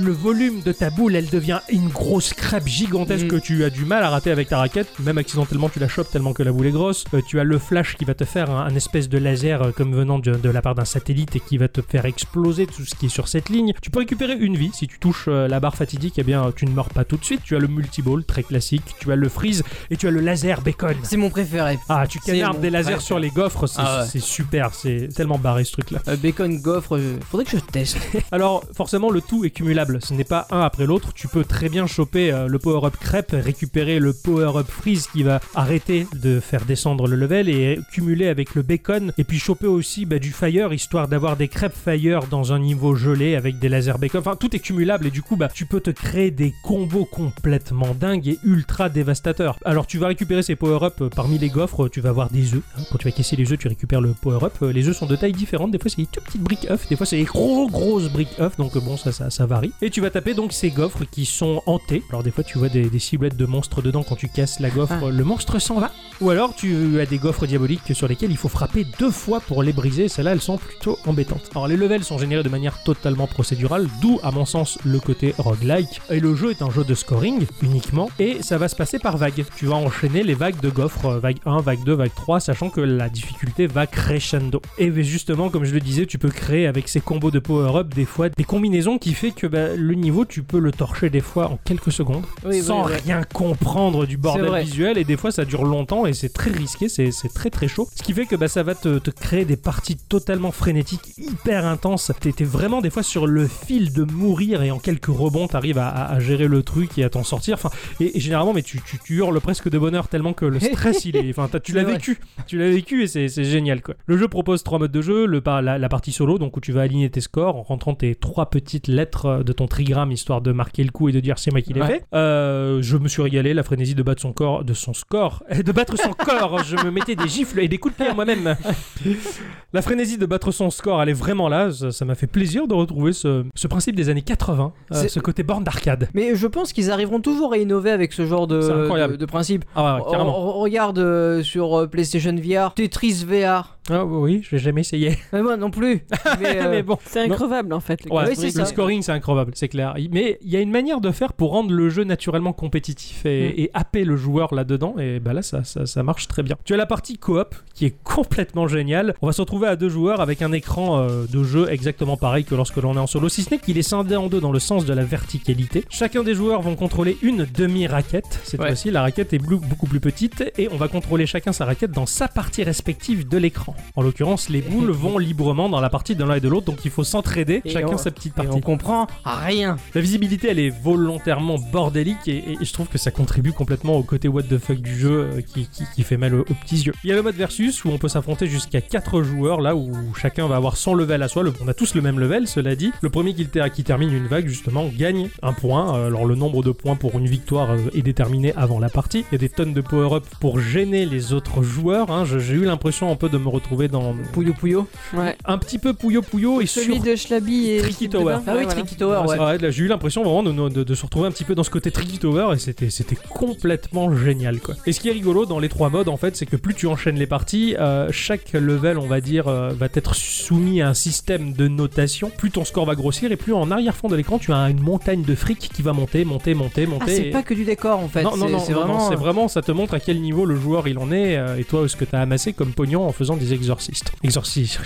le volume de ta boule, elle devient une grosse crêpe gigantesque Mm. que tu as du mal à rater avec ta raquette, même accidentellement tu la chopes tellement que la boule est grosse. Euh, tu as le flash qui va te faire un, un espèce de laser euh, comme venant de, de la part d'un satellite et qui va te faire exploser tout ce qui est sur cette ligne. Tu peux récupérer une vie si tu touches euh, la barre fatidique, eh bien tu ne meurs pas tout de suite. Tu as le multiball très classique, tu as le freeze et tu as le laser bacon. c'est mon préféré. Ah, tu canardes mon des lasers sur les gaufres, c'est Ah ouais. c'est super, c'est tellement barré ce truc-là. Euh, bacon gaufre, faudrait que je teste. Alors, forcément, le tout est cumulable. Ce n'est pas un après l'autre. Tu peux très bien choper le power-up crêpe, récupérer le power-up freeze qui va arrêter de faire descendre le level et cumuler avec le bacon et puis choper aussi bah, du fire histoire d'avoir des crêpes fire dans un niveau gelé avec des lasers bacon. Enfin, tout est cumulable et du coup, bah, tu peux te créer des combos complètement dingues et ultra dévastateurs. Alors, tu vas récupérer ces power-up parmi les gaufres, tu vas avoir des œufs. hein. Quand tu vas casser les œufs, tu récupères le power-up. Euh, Les œufs sont de tailles différentes. Des fois, c'est des tout petites briques œufs. Des fois, c'est des gros, grosses briques œufs. Donc, bon, ça, ça, varie. Et tu vas taper donc ces gaufres qui sont hantées. Alors, des fois, tu vois des, des de monstres dedans. Quand tu casses la gaufre, Ah. le monstre s'en va. Ou alors, tu as des gaufres diaboliques sur lesquelles il faut frapper deux fois pour les briser. Celles-là, elles sont plutôt embêtantes. Alors, les levels sont générés de manière totalement procédurale, d'où, à mon sens, le côté roguelike. Et le jeu est un jeu de scoring uniquement, et ça va se passer par vagues. Tu vas enchaîner les vagues de gaufres, euh, vague 1, vague 2, vague 3, sachant que la difficulté va crescendo. Et justement, comme je le disais, tu peux créer avec ces combos de power-up des fois des combinaisons qui fait que bah, le niveau, tu peux le torcher des fois en quelques secondes, Oui, sans oui, oui. rien comprendre du C'est bordel visuel, et des fois ça dure longtemps et c'est très risqué, c'est très très chaud. Ce qui fait que bah, ça va te, te créer des parties totalement frénétiques, hyper intenses. T'es vraiment des fois sur le fil de mourir et en quelques rebonds t'arrives à, à- à gérer le truc et à t'en sortir. Enfin, et, et généralement, mais tu, tu, tu hurles presque de bonheur tellement que le stress il est. Enfin, tu l'as vécu, tu l'as vécu et c'est génial quoi. Le jeu propose trois modes de jeu, le, la, la partie solo, donc où tu vas aligner tes scores en rentrant tes trois petites lettres de ton trigramme histoire de marquer le coup et de dire c'est moi qui l'ai Ouais. fait. Euh, je me suis régalé, la frénésie de battre son corps, de son score, de battre son corps. Je me mettais des gifles et des coups de pied moi-même. La frénésie de battre son score, elle est vraiment là. Ça m'a fait plaisir de retrouver ce, ce principe des années 80, euh, ce côté borne d'arcade. Mais je pense qu'ils arriveront toujours à innover avec ce genre de, principe. Ah ouais, carrément. On- on regarde euh, sur euh, PlayStation VR, Tetris VR. Ah oui, je l'ai jamais essayé. Mais moi non plus. Mais, euh, Mais bon. C'est increvable en fait. le Ouais, Oui, c'est le ça. scoring c'est incroyable, c'est clair. Mais il y a une manière de faire pour rendre le jeu naturellement compétitif et, Mm. et happer le joueur là-dedans. Et bah là, ça, ça, ça marche très bien. Tu as la partie coop qui est complètement géniale. On va se retrouver à deux joueurs avec un écran euh, de jeu exactement pareil que lorsque l'on est en solo, si ce n'est qu'il est scindé en deux dans le sens de la verticalité. Chacun des joueurs vont contrôler une demi-raquette. Cette Ouais. fois-ci, la raquette est beaucoup plus petite et on va contrôler chacun sa raquette dans sa partie respective de l'écran. En l'occurrence, les boules vont librement dans la partie de l'un et de l'autre, donc il faut s'entraider, Et chacun on- sa petite et partie. on comprend rien. La visibilité, elle est volontairement bordélique et, et je trouve que ça contribue complètement au côté what the fuck du jeu euh, qui, qui- qui fait mal aux, aux petits yeux. Il y a le mode versus où on peut s'affronter jusqu'à 4 joueurs, là où chacun va avoir son level à soi. Le- on a tous le même level, cela dit. Le premier qui, qui termine une vague, justement, gagne un point. Euh, Alors le nombre de points pour une victoire euh, est déterminé avant la partie. Il y a des tonnes de power-up pour gêner les autres joueurs. hein. J'ai eu l'impression un peu de me retrouver dans Pouyo Pouyo. Ouais. un petit peu pouyo pouyo et Celui sur de Schlaby et Tricky Steve Tower. Ah oui. Tricky Tower, Ouais, ouais. j'ai eu l'impression vraiment de, de- de se retrouver un petit peu dans ce côté Tricky Tower et c'était, c'était complètement génial quoi. Et ce qui est rigolo dans les trois modes en fait, c'est que plus tu enchaînes les parties, euh, chaque level on va dire euh, va être soumis à un système de notation. Plus ton score va grossir et plus en arrière-fond de l'écran tu as une montagne de fric qui va monter, monter, monter, monter. Ah, c'est et- pas que du décor en fait. non, non, c'est- non, c'est non, non, vraiment. c'est vraiment, ça te montre à quel niveau le joueur il en est euh, et toi ce que t'as amassé comme pognon en faisant des exorcistes. Exorcisme.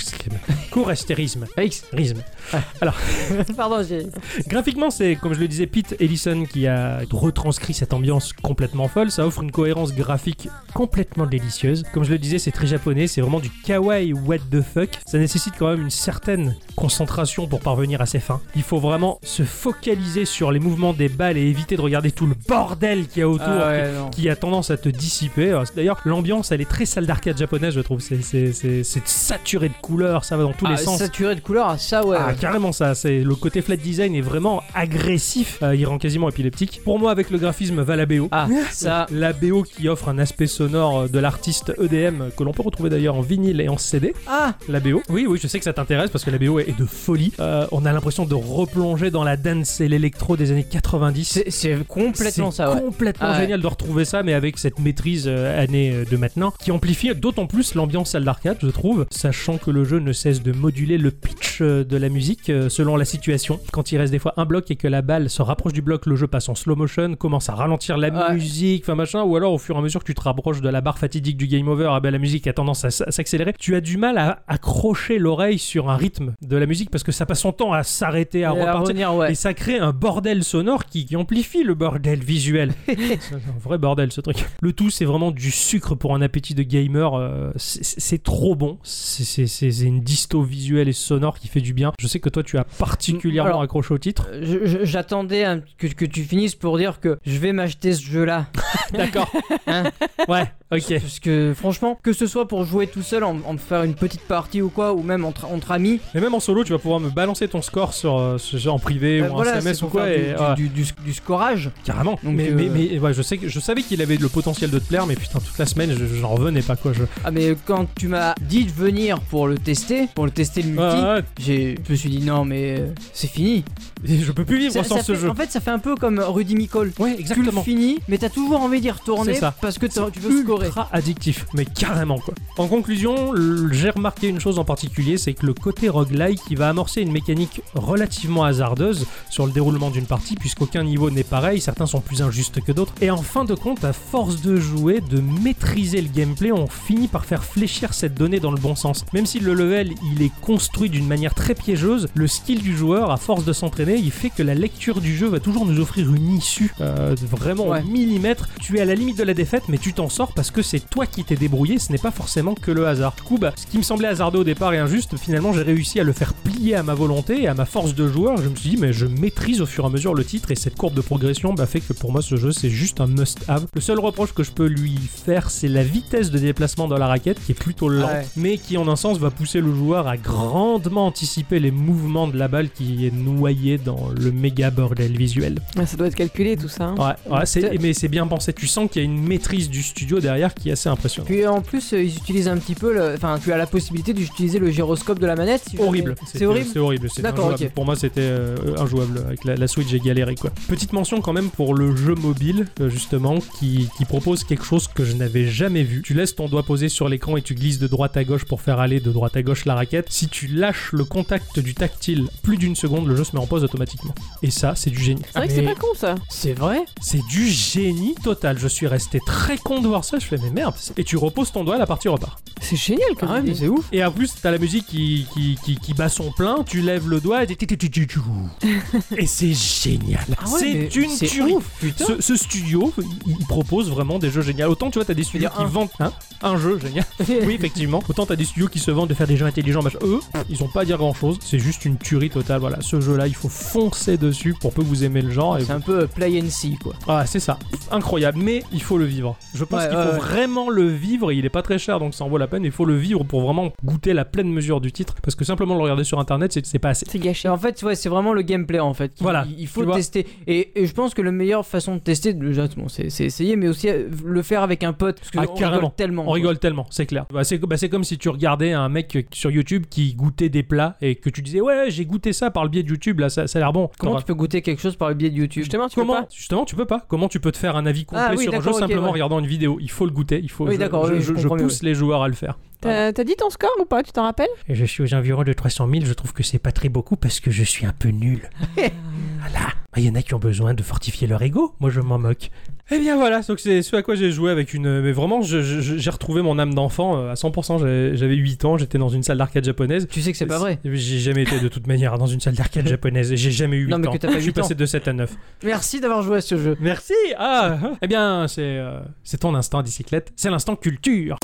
Cours estérisme. X. Risme. Pardon, j'ai. Graphiquement, c'est comme je le disais, Pete Ellison qui a retranscrit cette ambiance complètement folle. Ça offre une cohérence graphique complètement délicieuse. Comme je le disais, c'est très japonais, c'est vraiment du kawaii what the fuck. Ça nécessite quand même une certaine concentration pour parvenir à ses fins. Il faut vraiment se focaliser sur les mouvements des balles et éviter de regarder tout le bordel qu'il y a autour. Ah ouais, qui a tendance à te dissiper. Alors, c'est- D'ailleurs, l'ambiance, elle est très salle d'arcade japonaise, je trouve. C'est- C'est saturé de couleurs, ça va dans tous Ah, les sens. Saturé de couleurs, ça ouais. Ah, carrément ça, c'est le côté flat design est vraiment agressif, Euh, il rend quasiment épileptique. Pour moi, avec le graphisme, va la BO. Ah, ça. La BO qui offre un aspect sonore de l'artiste EDM que l'on peut retrouver d'ailleurs en vinyle et en CD. Ah, La BO. Oui, oui, je sais que ça t'intéresse parce que la BO est de folie. Euh, on a l'impression de replonger dans la dance et l'électro des années 90. c'est complètement ça, ouais. complètement Ah ouais. génial de retrouver ça, mais avec cette maîtrise euh, année de maintenant, qui amplifie d'autant plus l'ambiance salle d'arcade, je trouve, sachant que le jeu ne cesse de moduler le pitch euh, de la musique euh, selon la situation. Quand il reste des fois un bloc et que la balle se rapproche du bloc, le jeu passe en slow motion, commence à ralentir la Ouais. musique, enfin machin, ou alors au fur et à mesure que tu te rapproches de la barre fatidique du game over, ah ben, la musique a tendance à, s'accélérer. Tu as du mal à accrocher l'oreille sur un rythme de la musique parce que ça passe son temps à s'arrêter, à Et à repartir. revenir, ouais. Et ça crée un bordel sonore qui, qui amplifie le bordel visuel. c'est un vrai bordel ce truc. Le tout, c'est vraiment du sucre pour un appétit de gamer. euh, c'est trop trop bon. C'est- une disto visuelle et sonore qui fait du bien. Je sais que toi, tu as particulièrement Alors- accroché au titre. Euh, J'attendais que, que tu finisses pour dire que je vais m'acheter ce jeu-là. D'accord. Hein ouais, ok. Parce que franchement, que ce soit pour jouer tout seul, en, en faire une petite partie ou quoi, ou même entre, entre amis, Mais même en solo, tu vas pouvoir me balancer ton score sur, euh, sur- en privé euh, ou en voilà, SMS c'est ou pour quoi. faire Et, du, ouais, du- du- du scorage. carrément. Donc, mais, euh, mais, mais ouais, je, sais que, je savais qu'il avait le potentiel de te plaire, mais putain, toute la semaine, je- j'en revenais pas quoi. Je... Ah mais quand tu m'as dit de venir pour le tester, pour le tester le multi, j'ai, je me suis dit non mais euh, c'est fini. je peux plus vivre Ça- sans ça ce fait- jeu. En fait ça fait un peu comme Rudy Micole. Ouais, Tu le finis, mais t'as toujours envie d'y retourner C'est ça. parce que t'as- tu veux scorer. ultra addictif, mais carrément quoi. En conclusion, j'ai remarqué une chose en particulier, c'est que le côté roguelike qui va amorcer une mécanique relativement hasardeuse sur le déroulement d'une partie, puisqu'aucun niveau n'est pareil, certains sont plus injustes que d'autres. Et en fin de compte, à force de jouer, de maîtriser le gameplay, on finit par faire fléchir cette donnée dans le bon sens. Même si le level il est construit d'une manière très piégeuse, le skill du joueur, à force de s'entraîner, il fait que la lecture du jeu va toujours nous offrir une issue euh, vraiment Ouais. au millimètre. Tu es à la limite de la défaite, mais tu t'en sors parce que c'est toi qui t'es débrouillé, ce n'est pas forcément que le hasard. Du coup, bah, ce qui me semblait hasardeux au départ et injuste, finalement j'ai réussi à le faire plier à ma volonté et à ma force de joueur. Je me suis dit, mais je maîtrise au fur et à mesure le titre et cette courbe de progression bah, fait que pour moi ce jeu c'est juste un must-have. Le seul reproche que je peux lui faire, c'est la vitesse de déplacement dans la raquette qui est plutôt lente, Ouais. mais qui en un sens va pousser le joueur à grandement anticiper les mouvements de la balle qui est noyée dans le méga bordel visuel. Ça doit être calculé tout ça. hein. Ouais, mais c'est bien pensé. Tu sens qu'il y a une maîtrise du studio derrière qui est assez impressionnante. Puis en plus euh, ils utilisent un petit peu, le- enfin tu as la possibilité d'utiliser le gyroscope de la manette. si Horrible. C'est horrible. C'est horrible. c'est D'accord, injouable. ok. Pour moi, c'était euh, injouable. Avec la, la Switch, j'ai galéré quoi. Petite mention quand même pour le jeu mobile, euh, justement, qui, qui propose quelque chose que je n'avais jamais vu. Tu laisses ton doigt posé sur l'écran et tu glisses de droite à gauche pour faire aller de droite à gauche la raquette. Si tu lâches le contact du tactile plus d'une seconde, le jeu se met en pause automatiquement. Et ça, c'est du génie. C'est vrai que c'est pas con ça. C'est vrai? C'est du génie total. Je suis resté très con de voir ça. Je fais, mais merde. Et tu reposes ton doigt, la partie repart. C'est génial quand même. c'est ouf. Et en plus, t'as la musique qui, qui, qui, qui bat son plein, tu lèves le doigt et Et c'est génial. Ah c'est une c'est tuerie. ouf, putain. Ce, ce studio, il propose vraiment des jeux géniaux. Autant tu vois, t'as des studios qui un. vendent hein, un jeu génial. oui, effectivement. Autant t'as des studios qui se vendent de faire des jeux intelligents, machin. Eux, ils ont pas à dire grand chose. C'est juste une tuerie totale. Voilà, ce jeu-là, il faut foncer dessus pour peu que vous aimez le genre. C'est un peu euh, play and see quoi. ah, c'est ça. Incroyable. Mais il faut le vivre. Je pense Ouais, qu'il ouais, faut ouais. vraiment le vivre. et Il est pas très cher, donc ça en vaut la peine. Il faut le vivre pour vraiment goûter la pleine mesure du titre. Parce que simplement le regarder sur internet, c'est pas assez. C'est gâché. Et en fait, ouais, c'est vraiment le gameplay en fait. Voilà, Il faut tester. Et, et je pense que la meilleure façon de tester, déjà, bon, c'est c'est essayer, mais aussi euh, le faire avec un pote. Parce que Ah, on carrément. rigole tellement. On quoi. rigole tellement, c'est clair. Bah, c'est bah, c'est comme si tu regardais un mec sur YouTube qui goûtait des plats et que tu disais ouais j'ai goûté ça par le biais de YouTube là ça, ça a l'air bon. Comment tu peux goûter quelque chose par le biais de YouTube Justement, tu peux Comment pas. Justement, tu peux pas. Comment tu peux te faire un avis complet Ah oui, sur un jeu simplement en ouais. regardant une vidéo? Il faut le goûter. Il faut. Oui, je- d'accord, Je, oui, je- je je comprends mieux, pousse les joueurs à le faire. T'as dit ton score ou pas? Tu t'en rappelles? Et je suis aux environs de 300 000. Je trouve que c'est pas très beaucoup parce que je suis un peu nul. voilà. Il y en a qui ont besoin de fortifier leur ego. Moi, je m'en moque. Eh bien voilà, donc c'est ce à quoi j'ai joué avec une... Mais vraiment, j'ai retrouvé mon âme d'enfant euh, à 100%. J'avais j'avais 8 ans, j'étais dans une salle d'arcade japonaise. Tu sais que c'est pas vrai. J'ai jamais été de toute manière dans une salle d'arcade japonaise. et J'ai jamais eu 8 Non, mais ans. que pas je suis 8 ans. passé de 7 à 9. Merci d'avoir joué à ce jeu. Merci Ah Eh bien, c'est euh, c'est ton instant bicyclette. C'est l'instant culture.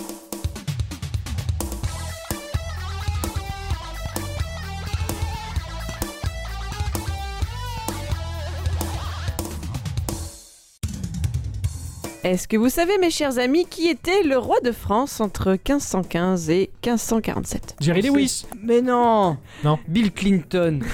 Est-ce que vous savez, mes chers amis, qui était le roi de France entre 1515 et 1547 Jerry Lewis Mais non Non. Bill Clinton.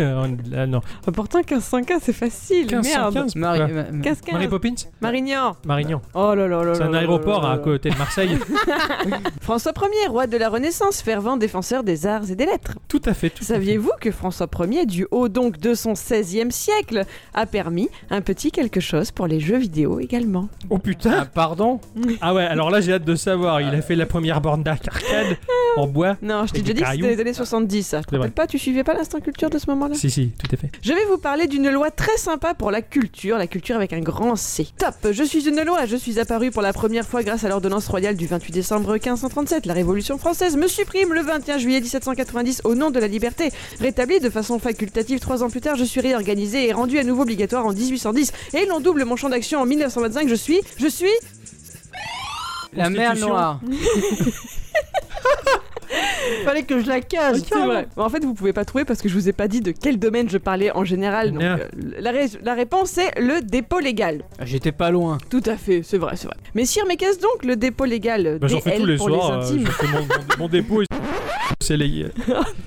Euh, ah, non. Ah, Pourtant, 1515, c'est facile. 1515, Merde. Marie- pourquoi ma- ma- 1515. Marie Poppins Marignan. Marignan. Oh là là là C'est là un là aéroport là là à là. côté de Marseille. François Ier, roi de la Renaissance, fervent défenseur des arts et des lettres. tout à fait. Tout à fait. Saviez-vous que François Ier, du haut donc de son 16e siècle, a permis un petit quelque chose pour les jeux vidéo également? Oh putain Ah, pardon Ah ouais, alors là j'ai hâte de savoir. Il a fait la première borne d'arcade en bois. Non, je t'ai déjà des dit que c'était les années 70, ça. Tu te C'est vrai. rappelles pas Tu suivais pas l'instant culture de ce moment-là Si, si, tout à fait. Je vais vous parler d'une loi très sympa pour la culture, la culture avec un grand C. Top Je suis une loi, je suis apparue pour la première fois grâce à l'ordonnance royale du 28 décembre 1537. La Révolution française me supprime le 21 juillet 1790 au nom de la liberté. Rétablie de façon facultative trois ans plus tard, je suis réorganisée et rendue à nouveau obligatoire en 1810. Et l'on double mon champ d'action en 1925, je suis... Je suis... La mer. Noire. Fallait que je la casse. C'est vrai. En fait, vous pouvez pas trouver parce que je vous ai pas dit de quel domaine je parlais en général. Donc, euh, la, ré- la réponse est le dépôt légal. J'étais pas loin. Tout à fait, c'est vrai, c'est vrai. Mais Sire, mais qu'est-ce donc le dépôt légal Bah, J'en fais tous les pour soirs. les euh, intimes mon, mon- mon dépôt. C'est les.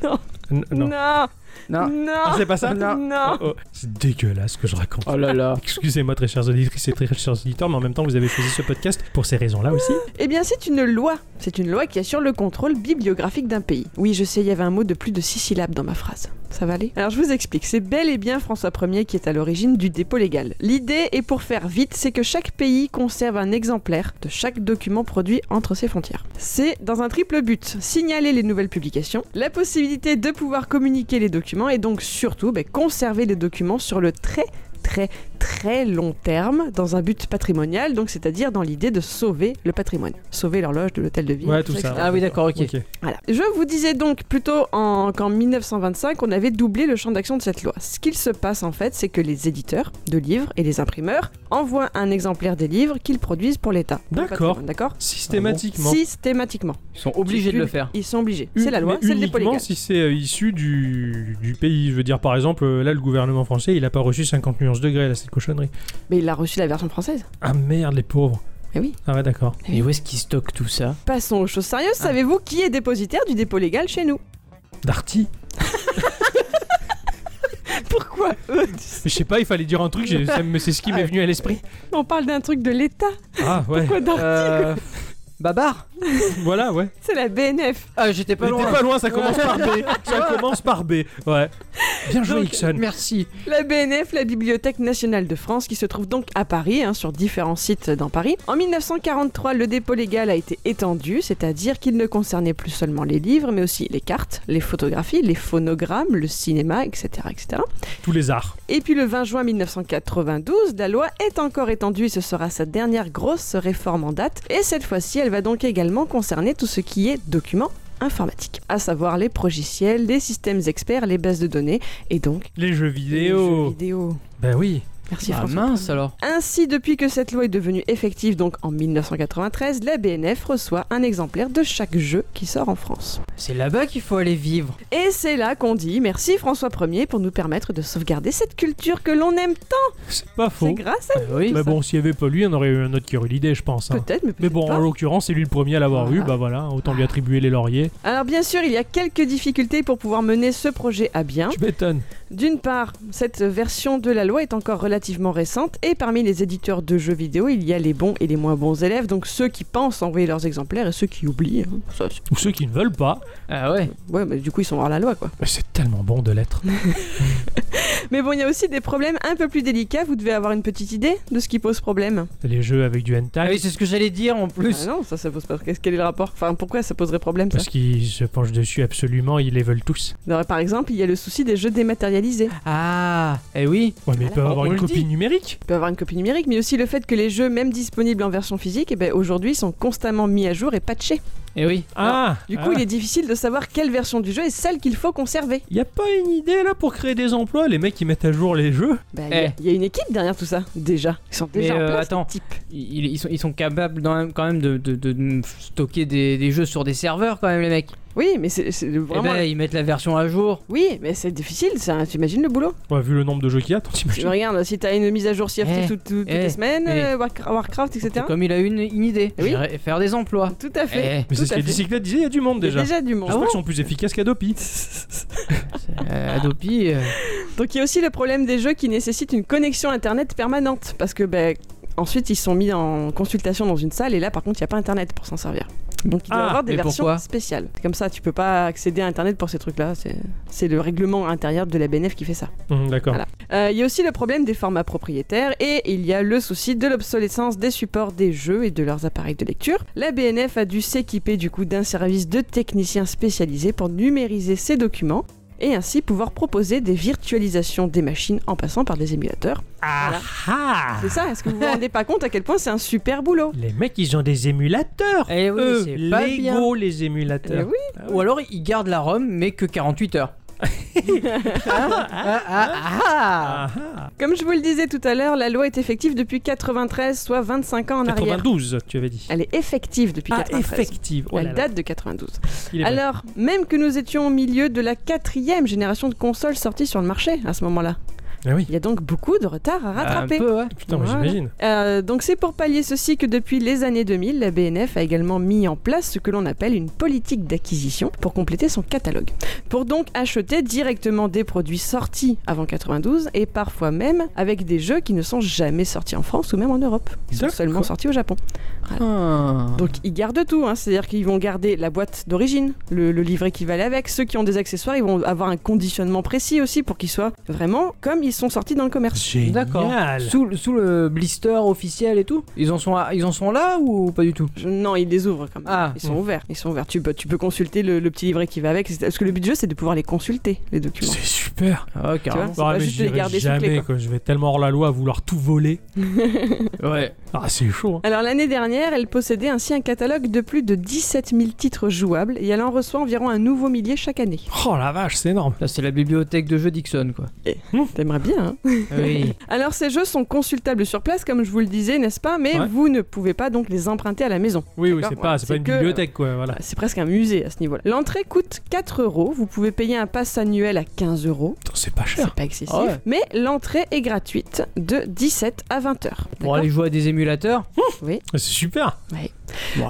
non. N- non. Non, Non. non, Ah, c'est pas ça Non. non. Oh, C'est dégueulasse ce que je raconte. Oh là là. Excusez-moi, très chères auditrices et très chers auditeurs, mais en même temps, vous avez choisi ce podcast pour ces raisons-là aussi. Eh bien, c'est une loi. C'est une loi qui assure le contrôle bibliographique d'un pays. Oui, je sais, il y avait un mot de plus de six syllabes dans ma phrase. Ça va aller? Alors, je vous explique. C'est bel et bien François Ier qui est à l'origine du dépôt légal. L'idée, et pour faire vite, c'est que chaque pays conserve un exemplaire de chaque document produit entre ses frontières. C'est dans un triple but signaler les nouvelles publications, la possibilité de pouvoir communiquer les documents et donc surtout ben, conserver les documents sur le très très très long terme dans un but patrimonial, donc c'est-à-dire dans l'idée de sauver le patrimoine, sauver l'horloge de l'hôtel de ville. Ouais, tout ça. etc. Ah oui, d'accord, ok. Voilà. Je vous disais donc plutôt en- qu'en 1925, on avait doublé le champ d'action de cette loi. Ce qu'il se passe en fait, c'est que les éditeurs de livres et les imprimeurs envoient un exemplaire des livres qu'ils produisent pour l'État. D'accord. D'accord Systématiquement. Systématiquement. Ils sont obligés de le faire. Ils sont obligés. C'est la loi, c'est le dépôt légal. si c'est euh, issu du, du pays. Je veux dire, par exemple, euh, là, le gouvernement français, il a pas reçu 50 nuances degrés, là, cette cochonnerie. Mais il a reçu la version française. Ah merde, les pauvres. Eh oui. Ah ouais, d'accord. Et où est-ce qu'ils stockent tout ça? Passons aux choses sérieuses. Ah. Savez-vous qui est dépositaire du dépôt légal chez nous? Darty Pourquoi eux? Je sais pas, il fallait dire un truc, c'est ce qui m'est venu à l'esprit. On parle d'un truc de l'État. Ah ouais, Quoi d'un Euh. Babar? voilà, ouais. C'est la BNF. Ah, j'étais pas loin. pas loin, ça commence par B. Ça commence par B, ouais. Bien joué, Ixon. Merci. La BNF, la Bibliothèque nationale de France, qui se trouve donc à Paris, hein, sur différents sites dans Paris. En 1943, le dépôt légal a été étendu, c'est-à-dire qu'il ne concernait plus seulement les livres, mais aussi les cartes, les photographies, les phonogrammes, le cinéma, etc., etc. Tous les arts. Et puis le 20 juin 1992, la loi est encore étendue et ce sera sa dernière grosse réforme en date. Et cette fois-ci, elle va donc également concerner tout ce qui est documents informatiques, à savoir les progiciels, les systèmes experts, les bases de données et donc Les jeux les vidéo. jeux vidéo. Ben oui. Merci Ah François. mince alors. Ainsi, depuis que cette loi est devenue effective, donc en 1993, la BNF reçoit un exemplaire de chaque jeu qui sort en France. C'est là-bas qu'il faut aller vivre. Et c'est là qu'on dit merci François Ier pour nous permettre de sauvegarder cette culture que l'on aime tant. C'est pas C'est faux. grâce à Ah oui. Mais ça. bon, s'il y avait pas lui, on aurait eu un autre qui aurait eu l'idée, je pense. hein. peut-être, mais Mais peut-être bon, pas. en l'occurrence, c'est lui le premier à l'avoir eu, Voilà. bah voilà, autant lui attribuer les lauriers. Alors bien sûr, il y a quelques difficultés pour pouvoir mener ce projet à bien. Tu m'étonnes. D'une part, cette version de la loi est encore relativement récente et parmi les éditeurs de jeux vidéo, il y a les bons et les moins bons élèves, donc ceux qui pensent envoyer leurs exemplaires et ceux qui oublient. hein. Ça, c'est- Ou ceux qui ne veulent pas. Ah ouais. ouais, mais du coup, ils sont hors la loi, quoi. Mais c'est tellement bon de l'être. Mais bon, il y a aussi des problèmes un peu plus délicats. Vous devez avoir une petite idée de ce qui pose problème. Les jeux avec du Ah hentai. oui, c'est ce que j'allais dire en Ah plus. non, ça, ça pose pas. Qu'est-ce quel est le rapport? Enfin, pourquoi ça poserait problème ça? Parce qu'ils se penchent dessus absolument, ils les veulent tous. Alors, Par exemple, il y a le souci des jeux dématérialisés. Ah, eh oui. Ouais, mais ils peuvent On- avoir on une le copie numérique. Il peut avoir une copie numérique, mais aussi le fait que les jeux, même disponibles en version physique, eh ben, aujourd'hui sont constamment mis à jour et patchés. Eh oui. Ah Du coup, il est difficile de savoir quelle version du jeu est celle qu'il faut conserver. Y a pas une idée là pour créer des emplois Les mecs qui mettent à jour les jeux? Bah, il y a- Eh. il y, a une équipe derrière tout ça, déjà. Ils sont déjà Mais, en euh, attends. les types. Ils, ils sont, ils sont capables dans- quand même de, de- de- de stocker des, des jeux sur des serveurs quand même les mecs. Oui, mais c'est Eh vraiment... ben ils mettent la version à jour. Oui, mais c'est difficile, ça. t'imagines le boulot? Ouais, vu le nombre de jeux qu'il y a, t'imagines Regarde, si t'as une mise à jour CFT Eh, tout- tout- toutes eh, les semaines, eh. euh, Warcra- Warcraft, etc. Comme il a une, une idée. Oui. Faire des emplois. Tout à fait. Eh, tout c'est ce que. Bicyclette disait, il y a du monde Il y a déjà. du monde. J'espère qu'ils sont plus efficaces qu'Adopi. euh, Adopi. euh, Donc il y a aussi le problème des jeux qui nécessitent une connexion internet permanente parce que ben, ensuite ils sont mis en consultation dans une salle et là par contre il n'y a pas internet pour s'en servir. Donc il doit y Ah, avoir des versions spéciales. Comme ça tu peux pas accéder à internet pour ces trucs là. C'est- le règlement intérieur de la BNF qui fait ça. Hum, D'accord. Voilà. Euh, Il y a aussi le problème des formats propriétaires et il y a le souci de l'obsolescence des supports des jeux et de leurs appareils de lecture. La BNF a dû s'équiper du coup d'un service de techniciens spécialisés pour numériser ces documents et ainsi pouvoir proposer des virtualisations des machines en passant par des émulateurs. Ah ah C'est ça, est-ce que vous vous rendez pas compte à quel point c'est un super boulot? Les mecs, ils ont des émulateurs. Eh oui, Eux, c'est pas bien. Lego, les émulateurs. Eh oui. Ou alors ils gardent la ROM mais que 48 heures. Ah, ah, ah, Comme je vous le disais tout à l'heure, la loi est effective depuis 93, soit 25 ans en ah. arrière. 92, tu avais dit. Elle est effective depuis Ah, 93. effective. Oh là Elle là. date de 92. Il est vrai. Alors, même que nous étions au milieu de la quatrième génération de consoles sorties sur le marché à ce moment-là, Ah oui. il y a donc beaucoup de retard à rattraper. Un peu, ouais. Putain, Voilà. j'imagine. Euh, donc c'est pour pallier ceci que depuis les années 2000, la BNF a également mis en place ce que l'on appelle une politique d'acquisition pour compléter son catalogue. Pour donc acheter directement des produits sortis avant 92 et parfois même avec des jeux qui ne sont jamais sortis en France ou même en Europe. Ils sont seulement sortis au Japon. Ah. Donc ils gardent tout, hein. c'est-à-dire qu'ils vont garder la boîte d'origine, le, le livret qui va aller avec. Ceux qui ont des accessoires, ils vont avoir un conditionnement précis aussi pour qu'ils soient vraiment comme ils sont sortis dans le commerce. D'accord. Sous, le- sous le blister officiel et tout Ils en sont, à- ils en sont là ou pas du tout? Je- non, ils les ouvrent quand même. Ah. Ils sont ouverts. Ils sont ouverts. Tu peux, tu peux consulter le, le petit livret qui va avec. Parce que le but du jeu, c'est de pouvoir les consulter, les documents. C'est super. Ah, carrément. Pas juste les garder sous clé, jamais, quoi. quoi. Je vais tellement hors la loi à vouloir tout voler. Ouais. Ah, c'est chaud. hein. Alors l'année dernière, elle possédait ainsi un catalogue de plus de 17 000 titres jouables et elle en reçoit environ un nouveau millier chaque année. Oh la vache, c'est énorme. Là, c'est la bibliothèque de jeux Dixon, quoi. T'aimerais bien, hein Oui. Alors ces jeux sont consultables sur place, comme je vous le disais, n'est-ce pas? Mais Ouais. vous ne pouvez pas donc les emprunter à la maison. Oui, oui, c'est pas, c'est c'est une que- bibliothèque, quoi. Voilà. C'est presque un musée à ce niveau-là. L'entrée coûte 4 euros. Vous pouvez payer un pass annuel à 15 euros. C'est pas C'est cher. pas excessif. Ah ouais. Mais l'entrée est gratuite de 17 à 20 heures. Pour aller jouer à des émulateurs? Oui. C'est super.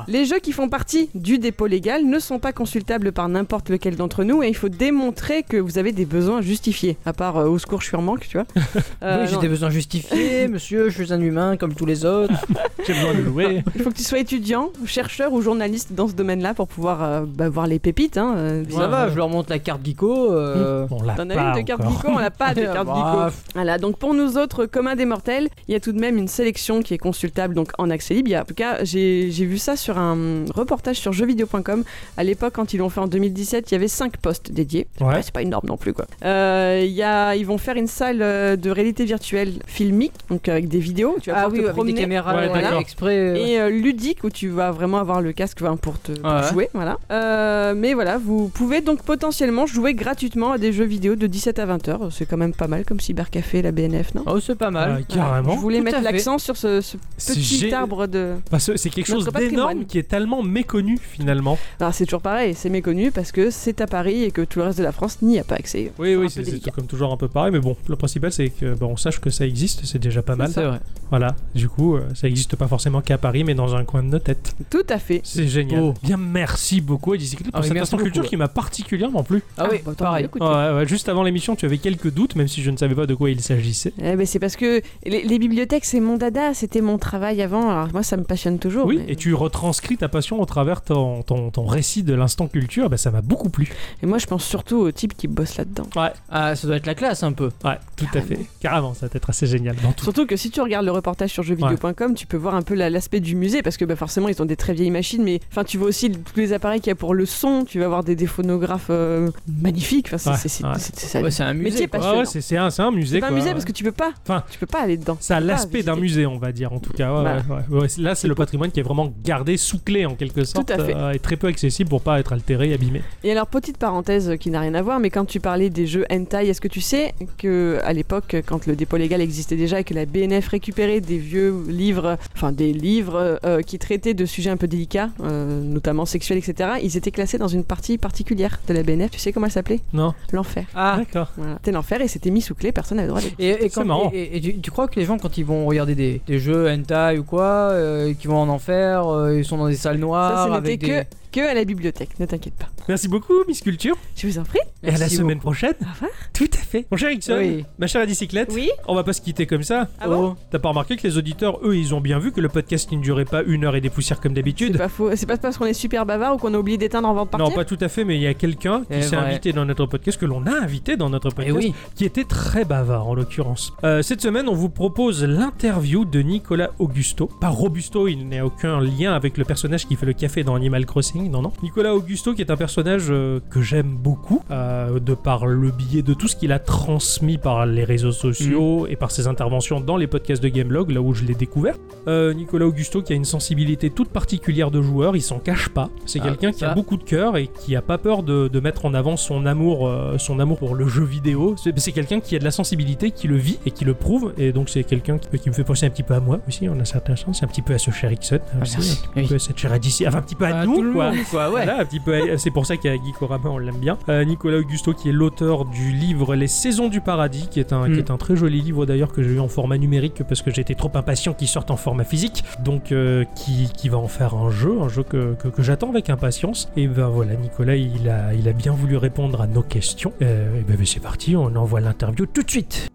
Les jeux qui font partie du dépôt légal ne sont pas consultables par n'importe lequel d'entre nous et il faut démontrer que vous avez des besoins justifiés. À part euh, au secours, je suis en manque, tu vois. Euh, Oui, j'ai non, des besoins justifiés, monsieur, je suis un humain comme tous les autres. J'ai besoin de louer. il faut que tu sois étudiant, chercheur ou journaliste dans ce domaine-là pour pouvoir euh, bah, voir les pépites. Hein, euh, Ça va, je leur montre la carte Geeko. euh, On l'a T'en as une de carte. Geeko, on n'a pas de carte Geeko. Voilà, donc pour nous autres communs des mortels, il y a tout de même une sélection qui est consultable donc en accès libre. A- en tout cas, j'ai j'ai vu ça sur un reportage sur jeuxvideo.com. À l'époque, quand ils l'ont fait en 2017, il y avait 5 postes dédiés. Ouais. Ouais, c'est pas énorme non plus quoi. Euh, il y a, ils vont faire une salle euh, de réalité virtuelle filmique, donc avec des vidéos. Tu vas Ah oui, te avec des promener. caméras Ouais, voilà, d'accord. exprès. euh, Et euh, ludique où tu vas vraiment avoir le casque enfin, pour te pour Ouais. jouer, voilà. Euh, mais voilà, vous pouvez donc potentiellement jouer gratuitement à des jeux vidéo de 17 à 20 heures. C'est quand même pas mal comme Cybercafé, la BNF, non? Oh, c'est pas mal. Carrément. Je voulais Tout mettre l'accent sur ce, petit arbre de. Parce que c'est quelque chose. D'énorme qui est tellement méconnu finalement. Alors c'est toujours pareil, c'est méconnu parce que c'est à Paris et que tout le reste de la France n'y a pas accès. Oui, oui, c'est comme toujours un peu pareil, mais bon, le principal c'est que bon, on sache que ça existe, c'est déjà pas mal. C'est vrai. Voilà, du coup, euh, ça existe pas forcément qu'à Paris, mais dans un coin de nos têtes. Tout à fait. C'est génial. Oh. Bien, merci beaucoup, Eddie Secret, pour Ah cette instant culture qui m'a particulièrement plu. Ah, oui, bah, pareil. écoutez. Ouais, ouais, juste avant l'émission, tu avais quelques doutes, même si je ne savais pas de quoi il s'agissait. Eh ben, c'est parce que les, les bibliothèques, c'est mon dada, c'était mon travail avant. Alors moi, ça me passionne toujours. Oui, mais- et tu retranscris ta passion au travers ton, ton, ton récit de l'instant culture, bah, ça m'a beaucoup plu. et moi, je pense surtout aux types qui bossent là-dedans. Ouais, Ah, ça doit être la classe un peu. ouais, tout à fait. Carrément, ça va être assez génial. Dans tout. Surtout que si tu regardes le reportage sur jeuxvideo.com, tu peux voir un peu la- l'aspect du musée parce que bah, forcément ils ont des très vieilles machines, mais enfin tu vois aussi tous les appareils qu'il y a pour le son, tu vas voir des, des phonographes euh, magnifiques. Enfin, c'est Ouais, c'est- c'est- ouais. c'est- c'est ça. Ouais, c'est un musée. Ouais, ouais, c'est c'est un, c'est un musée. C'est un musée ouais. parce que tu peux pas. Enfin, tu peux pas aller dedans. Ça a Tu l'aspect d'un musée, on va dire, en tout cas. Ouais, ouais, ouais. Ouais, Là, c'est le patrimoine qui est vraiment gardé sous clé, en quelque sorte, à fait. euh, et très peu accessible pour pas être altéré et abîmé. Et alors petite parenthèse qui n'a rien à voir, mais quand tu parlais des jeux hentai, est-ce que tu sais que à l'époque, quand le dépôt légal existait déjà et que la BNF récupérait des vieux livres, enfin des livres euh, qui traitaient de sujets un peu délicats, euh, notamment sexuels, etc., ils étaient classés dans une partie particulière de la BNF. Tu sais comment elle s'appelait? Non L'enfer. Ah, Voilà. D'accord. C'était l'enfer et c'était mis sous clé, personne n'avait le droit de. Et, et, C'est quand- marrant. et- et tu, tu crois que les gens, quand ils vont regarder des, des jeux hentai ou quoi, euh, qui vont en enfer, euh, ils sont dans des salles noires Ça, avec des... que à la bibliothèque, ne t'inquiète pas. Merci beaucoup, Miss Culture. Je vous en prie. Et à la Merci semaine beaucoup. prochaine. Au revoir. Tout à fait. Mon cher Ixon, Oui. ma chère bicyclette, Oui on va pas se quitter comme ça. Ah bon Oh. T'as pas remarqué que les auditeurs, eux, ils ont bien vu que le podcast ne durait pas une heure et des poussières comme C'est d'habitude pas faux. C'est pas parce qu'on est super bavard ou qu'on a oublié d'éteindre avant de partir Non, pas tout à fait, mais il y a quelqu'un qui s'est vrai. invité dans notre podcast, que l'on a invité dans notre Eh podcast, oui. qui était très bavard en l'occurrence. Euh, cette semaine, on vous propose l'interview de Nicolas Augusto. Pas Robusto, il n'a aucun lien avec le personnage qui fait le café dans Animal Crossing. Non, non. Nicolas Augusto, qui est un personnage euh, que j'aime beaucoup, euh, de par le biais de tout ce qu'il a transmis par les réseaux sociaux et par ses interventions dans les podcasts de Gameblog, là où je l'ai découvert. Euh, Nicolas Augusto, qui a une sensibilité toute particulière de joueur, il s'en cache pas. C'est Ah, quelqu'un qui a beaucoup de cœur et qui a pas peur de, de mettre en avant son amour, son amour pour le jeu vidéo. C'est quelqu'un qui a de la sensibilité, qui le vit et qui le prouve. Et donc c'est quelqu'un qui, qui me fait penser un petit peu à moi aussi, en un certain sens, un petit peu à ce cher Ixon, aussi, merci. un petit Oui. peu à cette chère Adici, enfin un petit peu à, nous, quoi. Monde, quoi, ouais. Voilà, un petit peu. à- C'est pour ça qu'à Geekorama on l'aime bien. Euh, Nicolas Augusto qui est l'auteur du livre Les Saisons du Paradis, qui est un, Mm. qui est un très joli livre d'ailleurs que j'ai eu en format numérique parce que j'étais trop impatient qu'il sorte en format physique. Donc euh, qui, qui va en faire un jeu, un jeu que, que, que j'attends avec impatience. Et ben voilà, Nicolas il a, il a bien voulu répondre à nos questions. Euh, et ben, ben, c'est parti, on envoie l'interview tout de suite.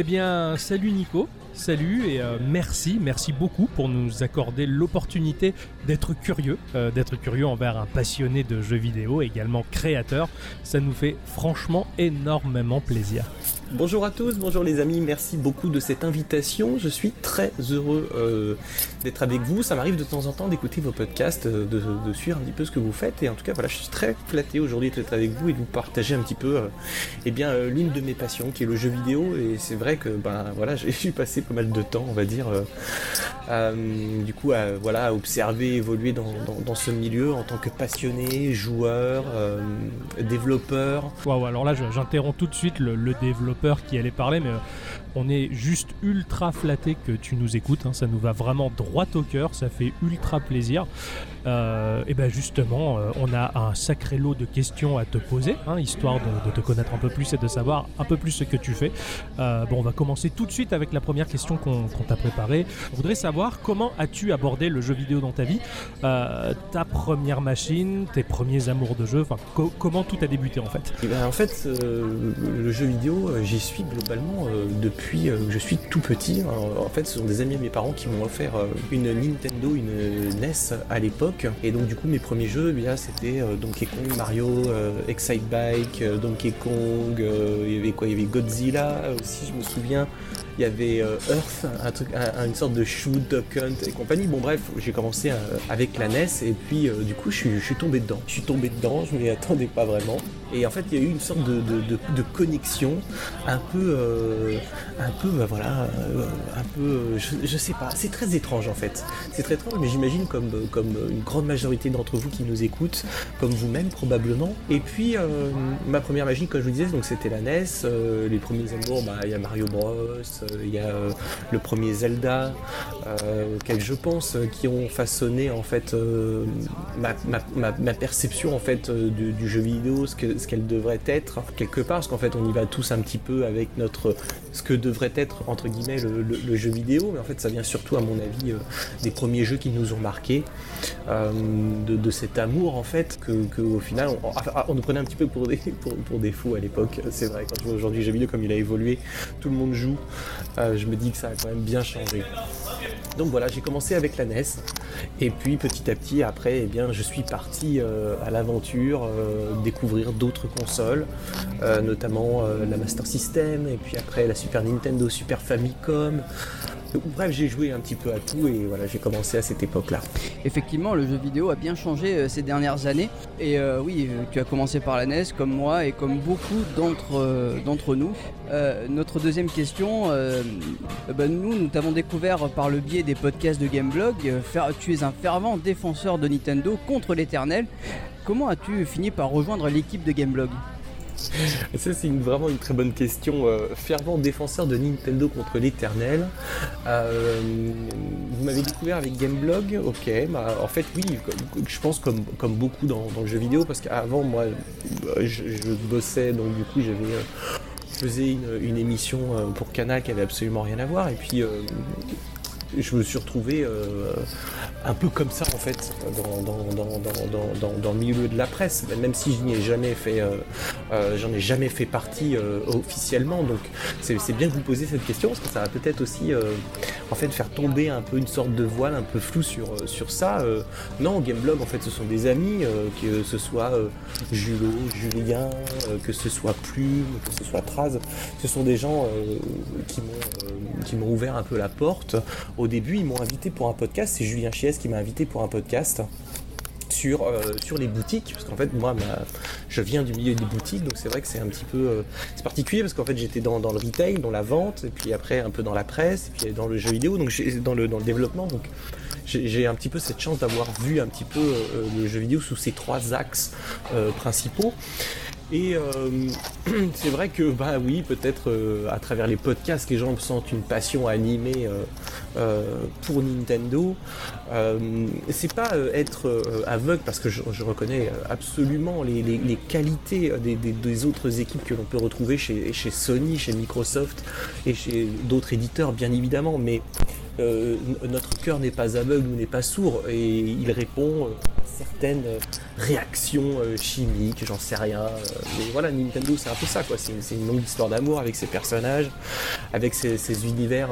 Eh bien, salut Nico, salut et euh, merci, merci beaucoup pour nous accorder l'opportunité d'être curieux, euh, d'être curieux envers un passionné de jeux vidéo, également créateur. Ça nous fait franchement énormément plaisir. Bonjour à tous, bonjour les amis, merci beaucoup de cette invitation. Je suis très heureux euh, d'être avec vous. Ça m'arrive de temps en temps d'écouter vos podcasts, euh, de, suivre un petit peu ce que vous faites. Et en tout cas, voilà, je suis très flatté aujourd'hui d'être avec vous et de vous partager un petit peu euh, eh bien, l'une de mes passions qui est le jeu vidéo. Et c'est vrai que ben, voilà, j'ai passé pas mal de temps, on va dire, euh, du coup, à, voilà, à observer, évoluer dans, ce milieu en tant que passionné, joueur, développeur. Waouh, alors là, j'interromps tout de suite le, le développeur qui allait parler, mais euh, on est juste ultra flatté que tu nous écoutes. hein. ça nous va vraiment droit au cœur, ça fait ultra plaisir. Euh, et ben justement, euh, on a un sacré lot de questions à te poser, hein, histoire de, te connaître un peu plus et de savoir un peu plus ce que tu fais. Euh, bon, on va commencer tout de suite avec la première question qu'on t'a préparée. On voudrait savoir comment as-tu abordé le jeu vidéo dans ta vie? Ta première machine, tes premiers amours de jeu, enfin co- comment tout a débuté en fait? Eh ben, en fait, le jeu vidéo, j'y suis globalement euh, euh, je suis tout petit. Alors, en fait, ce sont des amis à mes parents qui m'ont offert euh, une Nintendo, une NES à l'époque. Et donc, du coup, mes premiers jeux, eh c'était euh, Donkey Kong, Mario, euh, Excite Bike, euh, Donkey Kong. euh, il y avait quoi? Il y avait Godzilla aussi, je me souviens. Il y avait euh, Earth, une sorte de shoot, duck hunt et compagnie. Bon bref, j'ai commencé euh, avec la NES et puis euh, du coup je suis, tombé dedans. Je suis tombé dedans, je m'y attendais pas vraiment. Et en fait il y a eu une sorte de, connexion, un peu, un peu, bah, voilà, un peu, je, je sais pas, c'est très étrange en fait. C'est très étrange, mais j'imagine comme, une grande majorité d'entre vous qui nous écoutent, comme vous-même probablement. Et puis ma première magie, comme je vous disais, donc c'était la NES. les premiers amours, bah, il y a Mario Bros, il y a euh, le premier Zelda, euh, auxquels je pense, euh, qui ont façonné en fait euh, ma, ma- ma- ma perception en fait euh, du, du jeu vidéo, ce que- ce qu'elle devrait être quelque part, parce qu'en fait on y va tous un petit peu avec notre ce que devrait être entre guillemets le, le- le jeu vidéo, mais en fait ça vient surtout à mon avis euh, des premiers jeux qui nous ont marqués, euh, de, de cet amour en fait que, que, au final on, enfin, on nous prenait un petit peu pour des pour, pour des fous à l'époque. C'est vrai quand je vois aujourd'hui le jeu vidéo comme il a évolué, tout le monde joue. Euh, je me dis que ça a quand même bien changé. Donc voilà, j'ai commencé avec la NES et puis petit à petit après, eh bien, je suis parti euh, à l'aventure, euh, découvrir d'autres consoles, notamment la Master System et puis après la Super Nintendo, Super Famicom. Bref, j'ai joué un petit peu à tout et voilà, j'ai commencé à cette époque-là. Effectivement, le jeu vidéo a bien changé euh, ces dernières années. Et euh, oui, euh, tu as commencé par la NES, comme moi et comme beaucoup d'entre nous. Notre deuxième question, bah, nous, nous t'avons découvert par le biais des podcasts de Gameblog. Tu es un fervent défenseur de Nintendo contre l'éternel. Comment as-tu fini par rejoindre l'équipe de Gameblog? Ça, c'est vraiment une très bonne question. Euh, fervent défenseur de Nintendo contre l'éternel. Euh, vous m'avez découvert avec Gameblog, ok. bah, en fait, oui, je pense comme, comme beaucoup dans, le jeu vidéo, parce qu'avant, moi, je, bossais, donc du coup, j'avais. euh, faisais une, une émission euh, pour Canal qui avait absolument rien à voir, et puis. Je me suis retrouvé euh, un peu comme ça en fait dans, dans, dans, dans, le milieu de la presse, même si je n'y ai jamais fait, euh, euh, j'en ai jamais fait partie officiellement. Donc c'est bien que vous posiez cette question parce que ça va peut-être aussi en fait faire tomber un peu une sorte de voile un peu flou sur, sur ça. Non, Gameblog en fait ce sont des amis, que ce soit Julot, Julien, que ce soit Plume, que ce soit Traz, ce sont des gens qui m'ont ouvert un peu la porte. Au début, ils m'ont invité pour un podcast. C'est Julien Chies qui m'a invité pour un podcast sur, euh, sur les boutiques, parce qu'en fait moi je viens du milieu des boutiques, donc c'est vrai que c'est un petit peu euh, c'est particulier parce qu'en fait j'étais dans, dans le retail, dans la vente, et puis après un peu dans la presse, et puis dans le jeu vidéo, donc dans le, dans le développement, donc j'ai un petit peu cette chance d'avoir vu un petit peu euh, le jeu vidéo sous ces trois axes principaux. Et euh, c'est vrai que, bah oui, peut-être euh, à travers les podcasts, les gens sentent une passion animée euh, pour Nintendo. C'est pas être aveugle parce que je, reconnais absolument les, qualités des, autres équipes que l'on peut retrouver chez, Sony, chez Microsoft et chez d'autres éditeurs, bien évidemment, mais notre cœur n'est pas aveugle ou n'est pas sourd et il répond certaines euh, réactions euh, chimiques, j'en sais rien. euh, mais voilà, Nintendo c'est un peu ça quoi, c'est une, longue histoire d'amour avec ses personnages, avec ces univers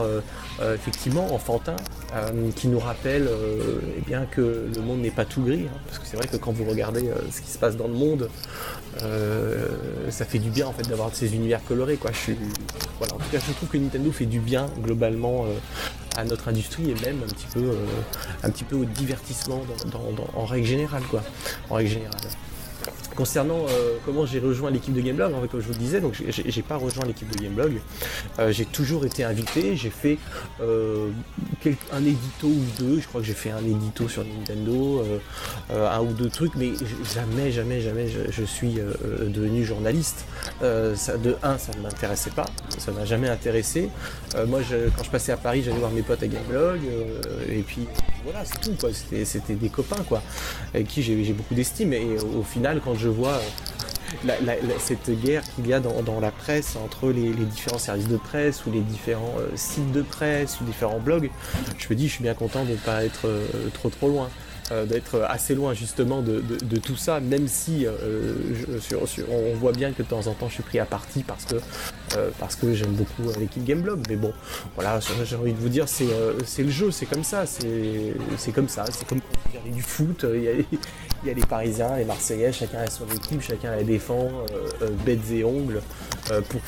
effectivement enfantins euh, qui nous rappellent euh, eh bien que le monde n'est pas tout gris, hein, parce que c'est vrai que quand vous regardez euh, ce qui se passe dans le monde, ça fait du bien en fait d'avoir ces univers colorés en tout cas je trouve que Nintendo fait du bien globalement à notre industrie et même un petit peu, un petit peu au divertissement en règle générale en règle générale. Concernant euh, comment j'ai rejoint l'équipe de Gameblog, comme je vous le disais, j'ai- pas rejoint l'équipe de Gameblog. Euh, j'ai toujours été invité. J'ai fait euh, un édito ou deux. Je crois que j'ai fait un édito sur Nintendo, un ou deux trucs, mais jamais, jamais, jamais je, suis devenu journaliste. De un, ça ne m'intéressait pas. Ça m'a jamais intéressé. Moi, quand je passais à Paris, j'allais voir mes potes à Gameblog. et puis voilà, c'est tout. C'était des copains, quoi, avec qui j'ai beaucoup d'estime. Et au, au quand je vois euh, cette guerre qu'il y a dans, la presse entre les, différents services de presse ou les différents euh, sites de presse ou différents blogs, je me dis, je suis bien content de ne pas être euh, trop trop loin. d'être assez loin justement de, tout ça, même si on voit bien que de temps en temps je suis pris à partie parce que, parce que j'aime beaucoup l'équipe Gameblog. Mais bon, voilà, j'ai envie de vous dire, c'est le jeu, c'est comme ça, c'est comme ça, c'est comme regardez du foot, il y a il y a les Parisiens, les Marseillais, chacun a son équipe, chacun la défend, euh, euh, bêtes et ongles, euh, pour,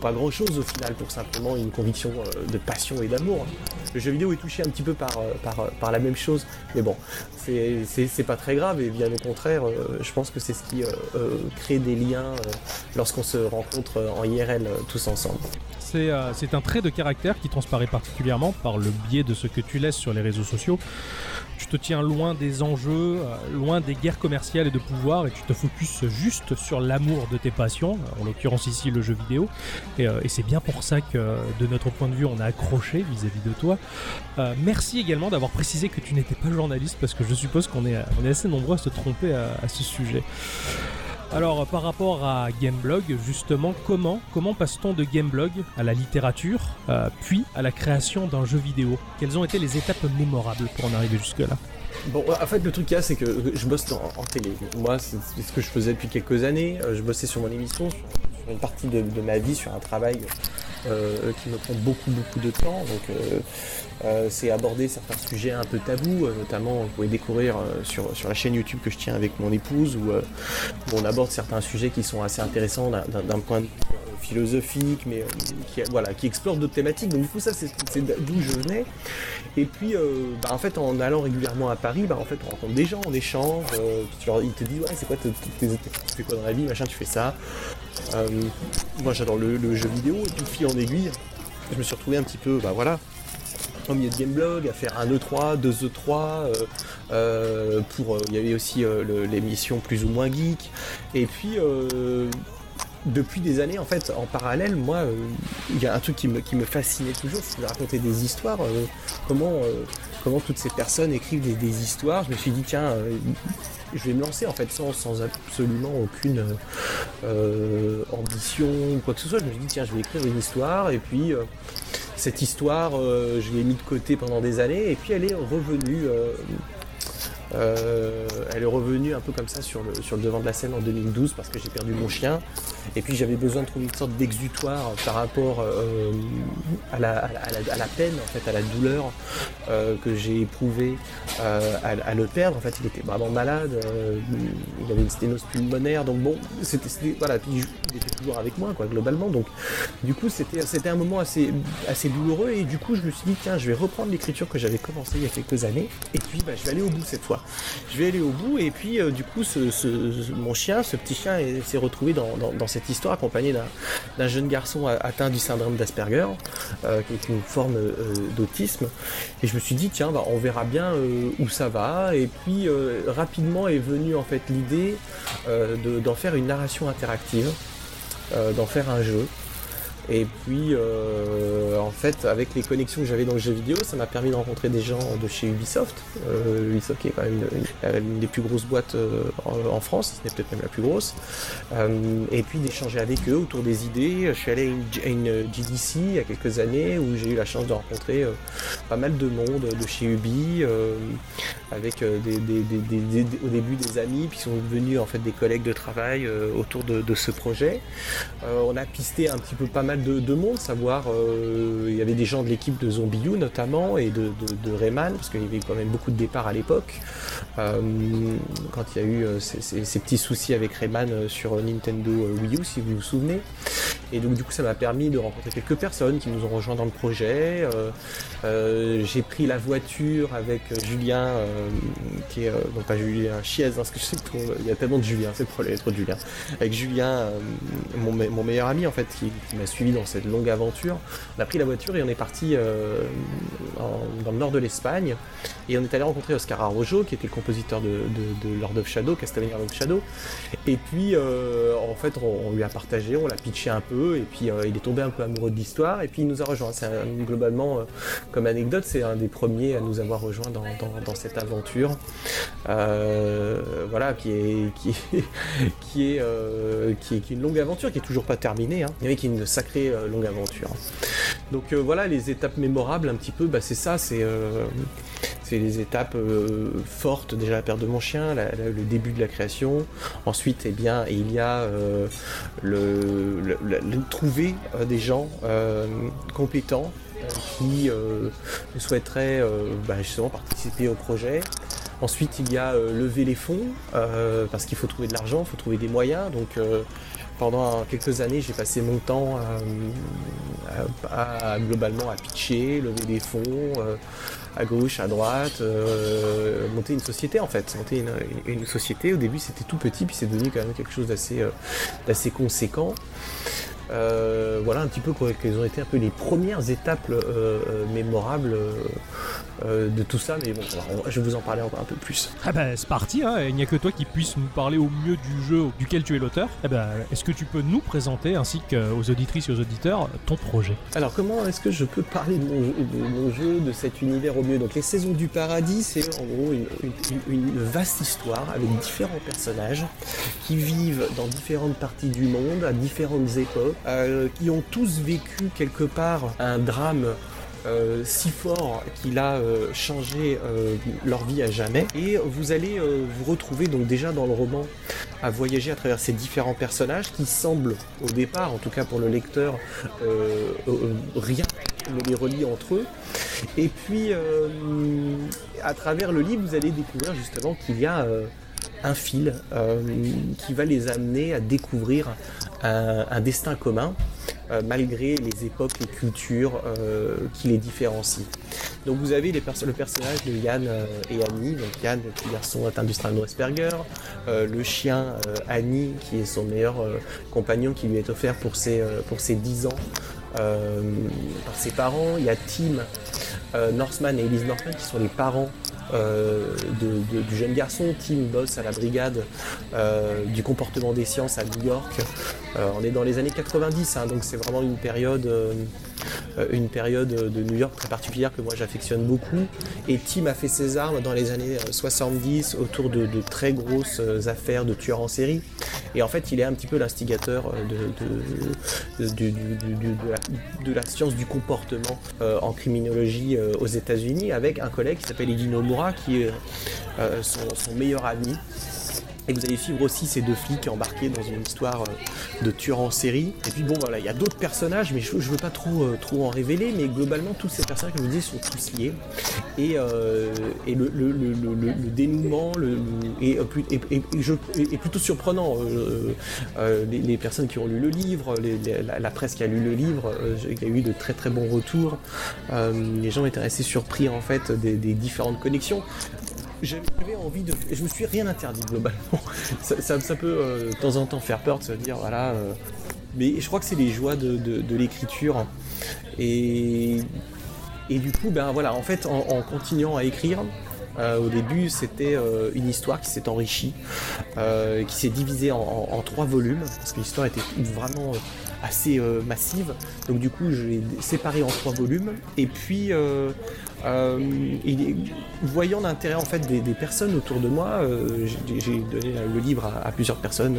pas grand chose au final, pour simplement une conviction de passion et d'amour. Le jeu vidéo est touché un petit peu par, par, par la même chose, mais bon, c'est- pas très grave, et bien au contraire, je pense que c'est ce qui crée des liens lorsqu'on se rencontre en IRL tous ensemble. C'est un trait de caractère qui transparaît particulièrement par le biais de ce que tu laisses sur les réseaux sociaux. Tu te tiens loin des enjeux, euh, loin des guerres commerciales et de pouvoir, et tu te focuses juste sur l'amour de tes passions, en l'occurrence ici le jeu vidéo. Et, euh, c'est bien pour ça que, euh, de notre point de vue, on a accroché vis-à-vis de toi. Merci également d'avoir précisé que tu n'étais pas journaliste, parce que je suppose qu'on est, assez nombreux à se tromper à ce sujet. Alors, par rapport à Gameblog, justement, comment, comment passe-t-on de Gameblog à la littérature, euh, puis à la création d'un jeu vidéo? Quelles ont été les étapes mémorables pour en arriver jusque-là? Bon, en fait, le truc qu'il y a, c'est que je bosse en, télé. Moi, c'est ce que je faisais depuis quelques années. Euh, Je bossais sur mon émission, une partie de, ma vie, sur un travail euh, qui me prend beaucoup, beaucoup de temps. Donc, euh, euh, c'est aborder certains sujets un peu tabous, notamment, vous pouvez découvrir sur, la chaîne YouTube que je tiens avec mon épouse, où, on aborde certains sujets qui sont assez intéressants d'un- point de vue philosophique, mais qui, voilà, qui explorent d'autres thématiques. Donc, du coup, ça, c'est d'où je venais. Et puis, euh, bah, en fait, en allant régulièrement à Paris, bah, en fait, on rencontre des gens, on échange. euh, leur- ils te disent, ouais, c'est quoi tu fais quoi dans la vie, machin, tu fais ça. Euh, moi, j'adore le, jeu vidéo. Et puis, fil en aiguille, je me suis retrouvé un petit peu, bah voilà, au milieu de Gameblog, à faire un E3, deux E3. euh, euh, pour, il y avait aussi l'émission plus ou moins geek. Et puis. Depuis des années, en fait, en parallèle, moi, euh, il y a un truc qui me, fascinait toujours, c'est de raconter des histoires. euh, comment, euh, comment toutes ces personnes écrivent des, histoires. Je me suis dit, tiens, je vais me lancer en fait sans, sans absolument aucune ambition ou quoi que ce soit. Je me suis dit, tiens, je vais écrire une histoire et puis. cette histoire, je l'ai mis de côté pendant des années et puis elle est revenue. Euh, elle est revenue un peu comme ça sur le, sur le devant de la scène en 2012 parce que j'ai perdu mon chien. Et puis j'avais besoin de trouver une sorte d'exutoire par rapport euh, à, la, à, la, à la- peine, en fait, à la douleur euh, que j'ai éprouvée euh, à, à le perdre. En fait, il était vraiment malade, euh, il avait une sténose pulmonaire, donc bon, c'était, voilà, puis il était toujours avec moi, quoi, globalement. Donc, du coup, c'était, c'était un moment assez, assez douloureux et du coup, je me suis dit, tiens, je vais reprendre l'écriture que j'avais commencé il y a quelques années et puis, bah, je vais aller au bout cette fois. Je vais aller au bout et puis, euh, du coup, mon chien, ce petit chien, est- s'est retrouvé dans, cette histoire accompagné d'un, jeune garçon atteint du syndrome d'Asperger, euh, qui est une forme euh, d'autisme. Et je me suis dit, tiens, bah, on verra bien où ça va. Et puis, rapidement est venue en fait l'idée de- d'en faire une narration interactive, d'en faire un jeu. Et puis, euh, en fait, avec les connexions que j'avais dans le jeu vidéo, ça m'a permis de rencontrer des gens de chez Ubisoft. Euh, Ubisoft qui est quand même une, une des plus grosses boîtes euh, en, France, ce n'est peut-être même la plus grosse. Euh, et puis d'échanger avec eux autour des idées. Je suis allé à une, GDC il y a quelques années où j'ai eu la chance de rencontrer euh, pas mal de monde de chez Ubi, euh, avec euh, des, au début des amis, puis sont devenus en fait des collègues de travail euh, autour de, de ce projet. Euh, on a pisté un petit peu pas mal de, de monde, savoir euh, il y avait des gens de l'équipe de Zombie notamment et de, Rayman, parce qu'il y avait quand même beaucoup de départs à l'époque. Euh, quand il y a eu euh, ces, petits soucis avec Rayman sur Nintendo Wii U, si vous vous souvenez. Et donc du coup ça m'a permis de rencontrer quelques personnes qui nous ont rejoints dans le projet. J'ai pris la voiture avec Julien, qui est non pas Julien Chiez, hein, parce que je sais qu'il y a tellement de Julien, c'est le problème, de Julien. Avec Julien, mon, me- mon meilleur ami en fait, qui m'a suivi dans cette longue aventure. On a pris la voiture et on est parti euh, dans le nord de l'Espagne. Et on est allé rencontrer Oscar Arrojo, qui était le compositeur de, Lord of Shadow, Castlevania Lord of Shadow. Et puis, euh, en fait, on, lui a partagé, on l'a pitché un peu, et puis euh, il est tombé un peu amoureux de l'histoire, et puis il nous a rejoint. C'est globalement, comme anecdote, c'est un des premiers à nous avoir rejoint dans, cette aventure. Voilà, qui est, qui est, qui est, qui est, une longue aventure, qui est toujours pas terminée, hein, mais qui une sacrée euh, longue aventure. Donc euh, voilà, les étapes mémorables, un petit peu, bah, c'est ça, c'est euh, les étapes fortes, déjà la perte de mon chien, le début de la création. Ensuite, eh bien, il y a le, trouver des gens compétents qui euh, souhaiteraient bah, justement participer au projet. Ensuite, il y a lever les fonds, parce qu'il faut trouver de l'argent, il faut trouver des moyens. Donc, pendant quelques années, j'ai passé mon temps à- globalement à pitcher, lever des fonds, euh, à gauche, à droite, euh, monter une société en fait. Monter une, société, au début c'était tout petit, puis c'est devenu quand même quelque chose d'assez euh, conséquent. Euh, voilà un petit peu quelles ont été un peu les premières étapes euh, euh, mémorables euh, de tout ça, mais bon, je vais vous en parler encore un peu plus. Ah bah c'est parti, hein. il n'y a que toi qui puisse nous parler au mieux du jeu duquel tu es l'auteur. Eh ben, Est-ce que tu peux nous présenter, ainsi qu'aux auditrices et aux auditeurs, ton projet? Alors comment est-ce que je peux parler de mon, jeu, de mon jeu, de cet univers au mieux? Donc les saisons du paradis, c'est en gros une, une- une vaste histoire avec différents personnages qui vivent dans différentes parties du monde, à différentes époques, euh, qui ont tous vécu quelque part un drame euh, si fort qu'il a euh, changé euh, leur vie à jamais. Et vous allez vous retrouver donc déjà dans le roman à voyager à travers ces différents personnages qui semblent au départ, en tout cas pour le lecteur, rien ne les relie entre eux. Et puis à travers le livre, vous allez découvrir justement qu'il y a un fil qui va les amener à découvrir un destin commun. Euh, malgré les époques, les cultures euh, qui les différencient. Donc vous avez le personnage de Yann euh, et Annie, donc Yann, le petit garçon atteint du le chien Annie, qui est son meilleur compagnon qui lui est offert pour ses, pour ses 10 ans par ses parents. Il y a Tim euh, Northman et Elise Northman qui sont les parents de- de- du jeune garçon. Tim bosse à la brigade euh, du comportement des sciences à New York. Euh, on est dans les années 90, hein, donc c'est vraiment une période euh, euh, une période de New York très particulière que moi j'affectionne beaucoup. Et Tim a fait ses armes dans les années 70 autour de, très grosses affaires de tueurs en série. Et en fait, il est un petit peu l'instigateur de, la, science du comportement en criminologie aux États-Unis avec un collègue qui s'appelle Eddie Nomura qui est son meilleur ami. Et vous allez suivre aussi ces deux flics embarqués dans une histoire euh, de tueur en série. Et puis bon voilà, il y a d'autres personnages, mais je, ne veux pas trop, euh, trop en révéler, mais globalement tous ces personnages, comme je vous dis, sont tous liés. Et, euh, le, dénouement est, plutôt surprenant. les, personnes qui ont lu le livre, la, presse qui a lu le livre, il y a eu de très très bons retours. les gens étaient assez surpris en fait des différentes connexions j'avais envie de. Je me suis rien interdit globalement. Ça, ça, peut euh, de temps en temps faire peur de se dire voilà. Euh, mais je crois que c'est les joies de, de, l'écriture. Et, et du coup, ben voilà, en fait, en, continuant à écrire, euh, au début, c'était une histoire qui s'est enrichie, qui s'est divisée en, en, trois volumes, parce que l'histoire était vraiment assez massive. Donc du coup, je l'ai séparée en trois volumes. Et puis, euh, voyant l'intérêt en fait des, personnes autour de moi, euh, j'ai donné le livre à, plusieurs personnes,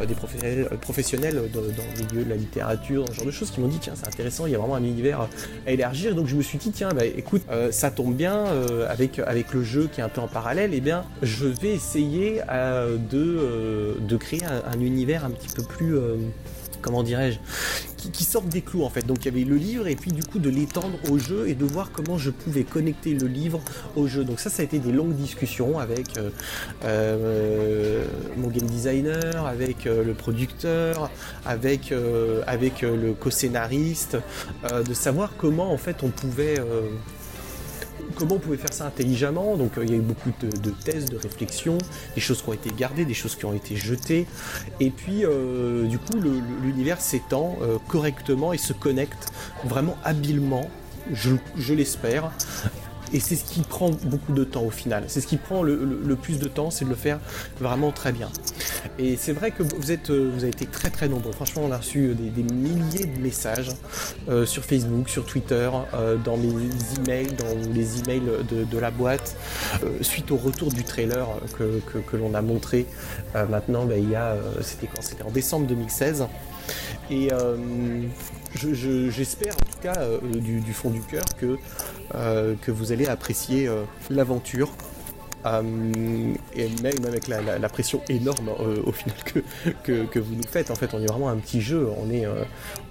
euh, des professionnels, dans, le milieu de la littérature, ce genre de choses, qui m'ont dit tiens c'est intéressant, il y a vraiment un univers à élargir. Donc je me suis dit tiens bah, écoute ça tombe bien avec avec le jeu qui est un peu en parallèle, et eh bien je vais essayer de de créer un, univers un petit peu plus comment dirais-je, qui, sortent des clous en fait. Donc il y avait le livre et puis du coup de l'étendre au jeu et de voir comment je pouvais connecter le livre au jeu. Donc ça, ça a été des longues discussions avec euh, euh, mon game designer, avec euh, le producteur, avec, avec le co-scénariste, de savoir comment en fait on pouvait comment on pouvait faire ça intelligemment. Donc euh, il y a eu beaucoup de, tests, de réflexions, des choses qui ont été gardées, des choses qui ont été jetées. Et puis euh, du coup l'univers s'étend euh, correctement et se connecte vraiment habilement, je l'espère, et c'est ce qui prend beaucoup de temps au final. C'est ce qui prend le, plus de temps, c'est de le faire vraiment très bien. Et c'est vrai que vous, êtes, euh, vous avez été très très nombreux. Franchement, on a reçu des, milliers de messages euh, sur Facebook, sur Twitter, euh, dans mes emails, dans les emails de, la boîte, suite au retour du trailer que, l'on a montré maintenant. Ben, il y a, c'était quand? C'était en décembre 2016. Et j'espère en tout cas du, fond du cœur que euh, vous allez apprécier euh, l'aventure. Euh, et même avec la, pression énorme au final que, que, vous nous faites. En fait, on est vraiment un petit jeu. On est,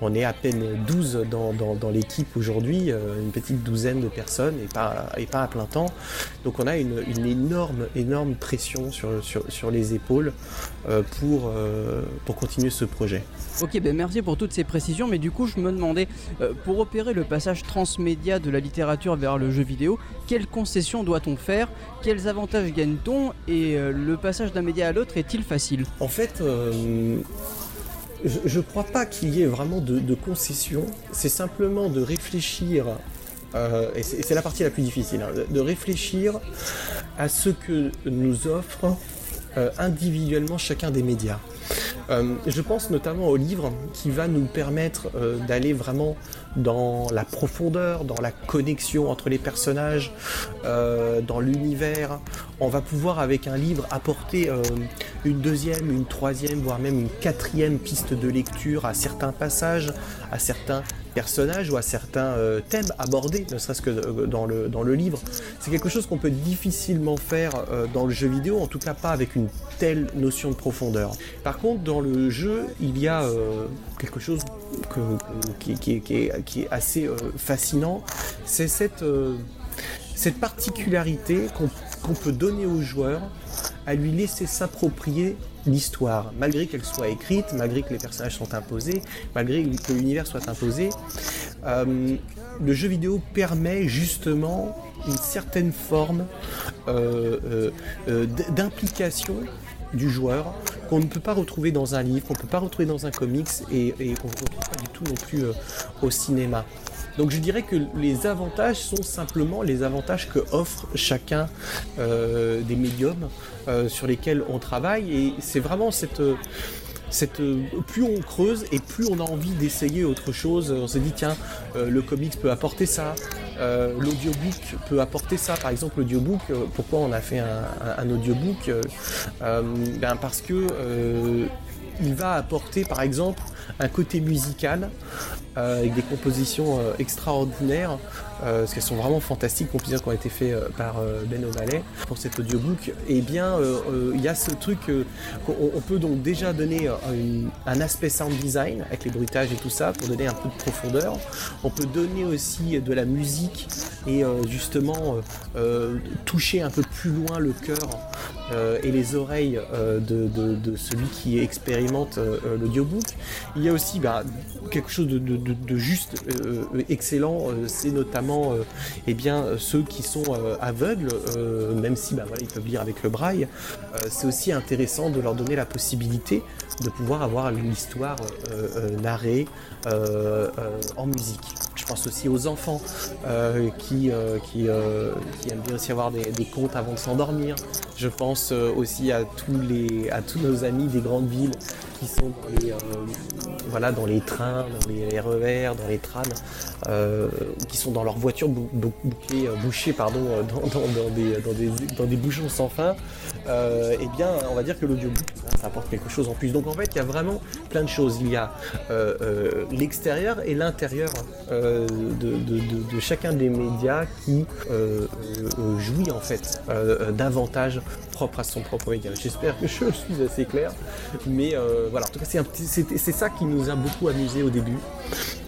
on est à peine 12 dans, dans, l'équipe aujourd'hui, une petite douzaine de personnes et pas, et pas à plein temps. Donc on a une, une énorme, énorme pression sur, sur, sur les épaules pour, pour continuer ce projet. Ok, ben merci pour toutes ces précisions, mais du coup je me demandais, euh, pour opérer le passage transmédia de la littérature vers le jeu vidéo, quelles concessions doit-on faire? Avantages gagne-t-on Et euh, le passage d'un média à l'autre est-il facile? En fait, euh, je ne crois pas qu'il y ait vraiment de, concessions, c'est simplement de réfléchir et c'est la partie la plus difficile, hein, de réfléchir à ce que nous offre individuellement chacun des médias. Euh, je pense notamment au livre qui va nous permettre euh, d'aller vraiment dans la profondeur, dans la connexion entre les personnages, euh, dans l'univers. On va pouvoir avec un livre apporter une deuxième, une troisième, voire même une quatrième piste de lecture à certains passages, à certains personnages ou à certains euh, thèmes abordés, ne serait-ce que euh, dans le, livre. C'est quelque chose qu'on peut difficilement faire euh, dans le jeu vidéo, en tout cas pas avec une telle notion de profondeur. Par contre, dans le jeu, il y a quelque chose qui, est, assez fascinant, c'est cette, particularité qu'on peut donner aux joueurs à lui laisser s'approprier l'histoire, malgré qu'elle soit écrite, malgré que les personnages sont imposés, malgré que l'univers soit imposé. Euh, le jeu vidéo permet justement une certaine forme euh, euh, d'implication du joueur qu'on ne peut pas retrouver dans un livre, qu'on ne peut pas retrouver dans un comics et, qu'on ne retrouve pas du tout non plus au cinéma. Donc je dirais que les avantages sont simplement les avantages que offre chacun des médiums sur lesquels on travaille et c'est vraiment cette cette, euh, plus on creuse et plus on a envie d'essayer autre chose. On se dit tiens, euh, le comics peut apporter ça, euh, l'audiobook peut apporter ça. Par exemple, l'audiobook, euh, pourquoi on a fait un, un- audiobook Euh, euh, ben Parce que euh, il va apporter par exemple un côté musical euh, avec des compositions euh, extraordinaires euh, parce qu'elles sont vraiment fantastiques, compositions qui ont été faites euh, par euh, Ben O'Malley pour cet audiobook. Et bien, il y a ce truc qu'on on peut donc déjà donner un aspect sound design avec les bruitages et tout ça pour donner un peu de profondeur. On peut donner aussi de la musique et justement toucher un peu plus loin le cœur et les oreilles de, celui qui expérimente l'audiobook. Il y a aussi bah, quelque chose de, juste excellent, c'est notamment euh, eh bien, euh, ceux qui sont euh, aveugles, même si bah, ils peuvent lire avec le braille. C'est aussi intéressant de leur donner la possibilité de pouvoir avoir euh, euh, narrée en musique. Je pense aussi aux enfants qui, aiment bien aussi avoir des, des contes avant de s'endormir. Je pense aussi à tous, les, à tous nos amis des grandes villes qui sont dans les, euh, voilà, dans les trains, dans les RER, dans les trams, euh, qui sont dans leur voiture bou- bou- bouclée, euh, bouchée pardon, dans, des, dans, des, dans des bouchons sans fin. Eh bien, on va dire que l'audiobook, ça, apporte quelque chose en plus. Donc en fait, il y a vraiment plein de choses. Il y a l'extérieur et l'intérieur de, chacun des médias qui jouit en fait d'avantages propres à son propre média. J'espère que je suis assez clair, mais voilà. En tout cas, c'est ça qui nous a beaucoup amusé au début.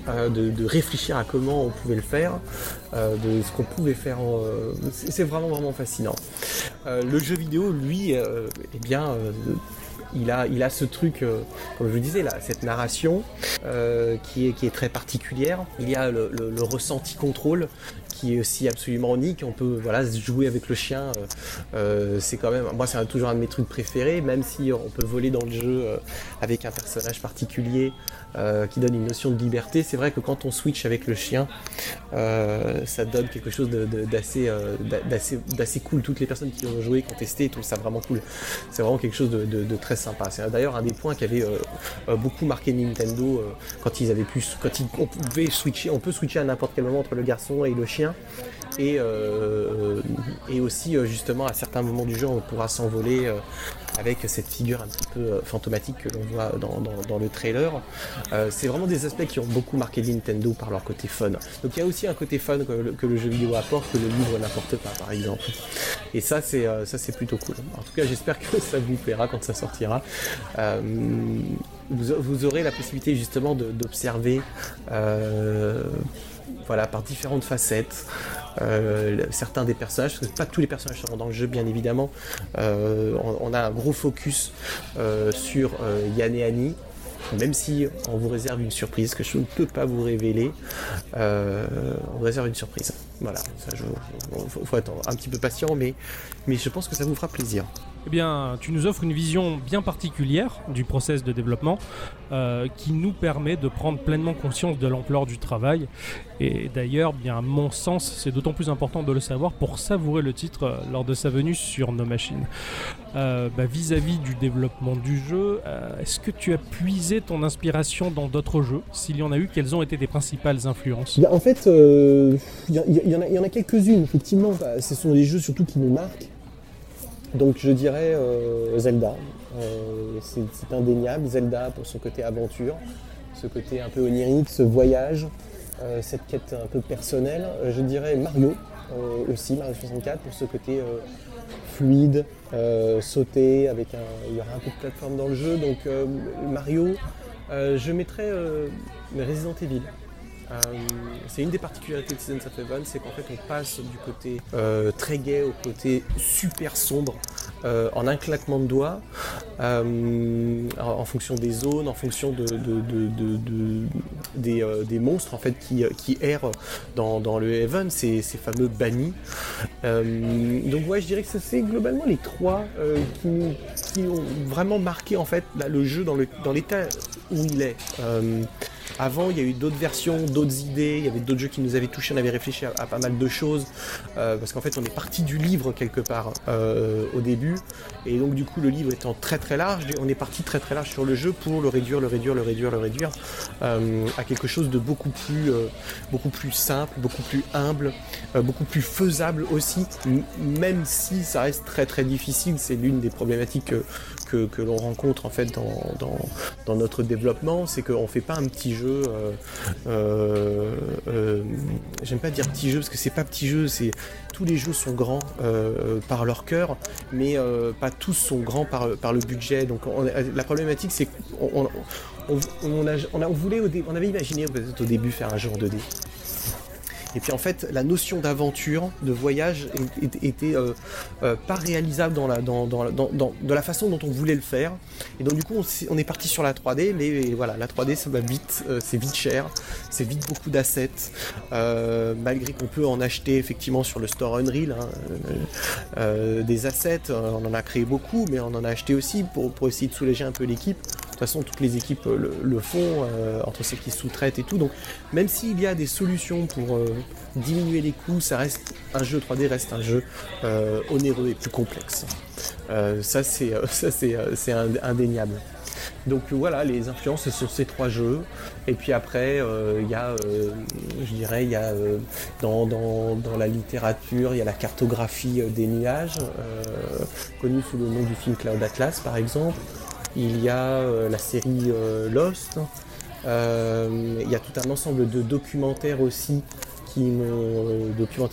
euh, de, réfléchir à comment on pouvait le faire, euh, de ce qu'on pouvait faire. euh, c'est vraiment vraiment fascinant. Euh, le jeu vidéo, lui, euh, eh bien, euh, il a, il a ce truc, euh, comme je vous disais, cette narration euh, qui, est, qui est très particulière. Il y a le ressenti contrôle qui est aussi absolument unique. On peut voilà, jouer avec le chien. euh, euh, c'est quand même, moi, c'est toujours un de mes trucs préférés, même si on peut voler dans le jeu euh, avec un personnage particulier qui donne une notion de liberté. C'est vrai que quand on switch avec le chien, ça donne quelque chose d'assez d'a- d'assez cool. Toutes les personnes qui ont joué, qui ont testé, trouvent ça vraiment cool. C'est vraiment quelque chose de, très sympa. C'est d'ailleurs un des points qui avait beaucoup marqué Nintendo quand ils avaient pu, quand ils, on pouvait switcher, on peut switcher à n'importe quel moment entre le garçon et le chien. Et, euh, et aussi euh, justement à certains moments du jeu on pourra s'envoler euh, avec cette figure un petit peu fantomatique que l'on voit dans, le trailer. C'est vraiment des aspects qui ont beaucoup marqué Nintendo par leur côté fun. Donc il y a aussi un côté fun que le, jeu vidéo apporte que le livre n'apporte pas par exemple. Et ça c'est ça c'est plutôt cool. En tout cas j'espère que ça vous plaira quand ça sortira. Vous, vous aurez la possibilité justement d'observer voilà, par différentes facettes. euh, certains des personnages, parce que pas tous les personnages seront dans le jeu bien évidemment. Euh, on, a un gros focus euh, sur Yann et Annie. Même si on vous réserve une surprise que je ne peux pas vous révéler, on vous réserve une surprise. Voilà, ça, je, faut être un petit peu patient, mais, mais je pense que ça vous fera plaisir. Eh bien, tu nous offres une vision bien particulière du process de développement euh, qui nous permet de prendre pleinement conscience de l'ampleur du travail. Et d'ailleurs, bien à mon sens, c'est d'autant plus important de le savoir pour savourer le titre euh, lors de sa venue sur nos machines. Euh, bah, Vis-à-vis du développement du jeu, euh, est-ce que tu as puisé ton inspiration dans d'autres jeux S'il y en a eu, quelles ont été tes principales influences? En fait, il y, en a, y en a quelques-unes, effectivement. Bah, ce sont des jeux surtout qui nous marquent. Donc je dirais euh, Zelda. Euh, c'est indéniable. Zelda pour son côté aventure, ce côté un peu onirique, ce voyage, euh, cette quête un peu personnelle. Je dirais Mario aussi, Mario 64 pour ce côté fluide, sauter avec un. Il y aura un peu de plateforme dans le jeu. Donc Mario, je mettrais Resident Evil. Euh, c'est une des particularités de Seasons of Heaven, c'est qu'en fait on passe du côté euh, très gai au côté super sombre euh, en un claquement de doigts, en, fonction des zones, en fonction de, de- de- de- de- des, des monstres en fait qui, qui errent dans, dans le Heaven, ces, ces fameux bannis. Donc ouais, je dirais que c'est- globalement les trois qui, qui ont vraiment marqué en fait le jeu dans le- dans l'état où il est. Euh, Avant, il y a eu d'autres versions, d'autres idées, il y avait d'autres jeux qui nous avaient touchés, on avait réfléchi à, pas mal de choses, euh, parce qu'en fait, on est parti du livre quelque part euh, au début, et donc du coup, le livre étant très très large, on est parti très très large sur le jeu pour le réduire, le réduire, le réduire, le réduire euh, à quelque chose de beaucoup plus, euh, beaucoup plus simple, beaucoup plus humble, euh, beaucoup plus faisable aussi, même si ça reste très très difficile. C'est l'une des problématiques que, l'on rencontre en fait dans, dans, notre développement, c'est qu'on fait pas un petit jeu. euh, euh, euh, J'aime pas dire petit jeu parce que c'est pas petit jeu, c'est tous les jeux sont grands par leur cœur, mais pas tous sont grands par, le budget. Donc on- la problématique c'est qu'on on, on, on a- on voulait on avait imaginé peut-être au début faire un jeu en 2D. Et puis en fait, la notion d'aventure, de voyage, était euh, euh, pas réalisable dans la, dans, dans, dans, de la façon dont on voulait le faire. Et donc du coup, on, est parti sur la 3D, mais voilà, la 3D, ça va vite, euh, c'est vite cher, c'est vite beaucoup d'assets, malgré qu'on peut en acheter effectivement sur le store Unreal hein, des assets. on en a créé beaucoup, mais on en a acheté aussi pour, pour essayer de soulager un peu l'équipe. De toute façon, toutes les équipes le, le font, entre celles qui sous-traitent et tout. Donc, même s'il y a des solutions pour euh, diminuer les coûts, ça reste un jeu 3D reste un jeu euh, onéreux et plus complexe. Euh, ça, c'est ça, c'est c'est ind- indéniable. Donc voilà, les influences ce sont ces trois jeux. Et puis après, il y a, je dirais, il y a dans, dans, la littérature, il y a la cartographie des nuages, connue sous le nom du film Cloud Atlas par exemple. Il y a la série Lost. Euh, il y a tout un ensemble de documentaires aussi qui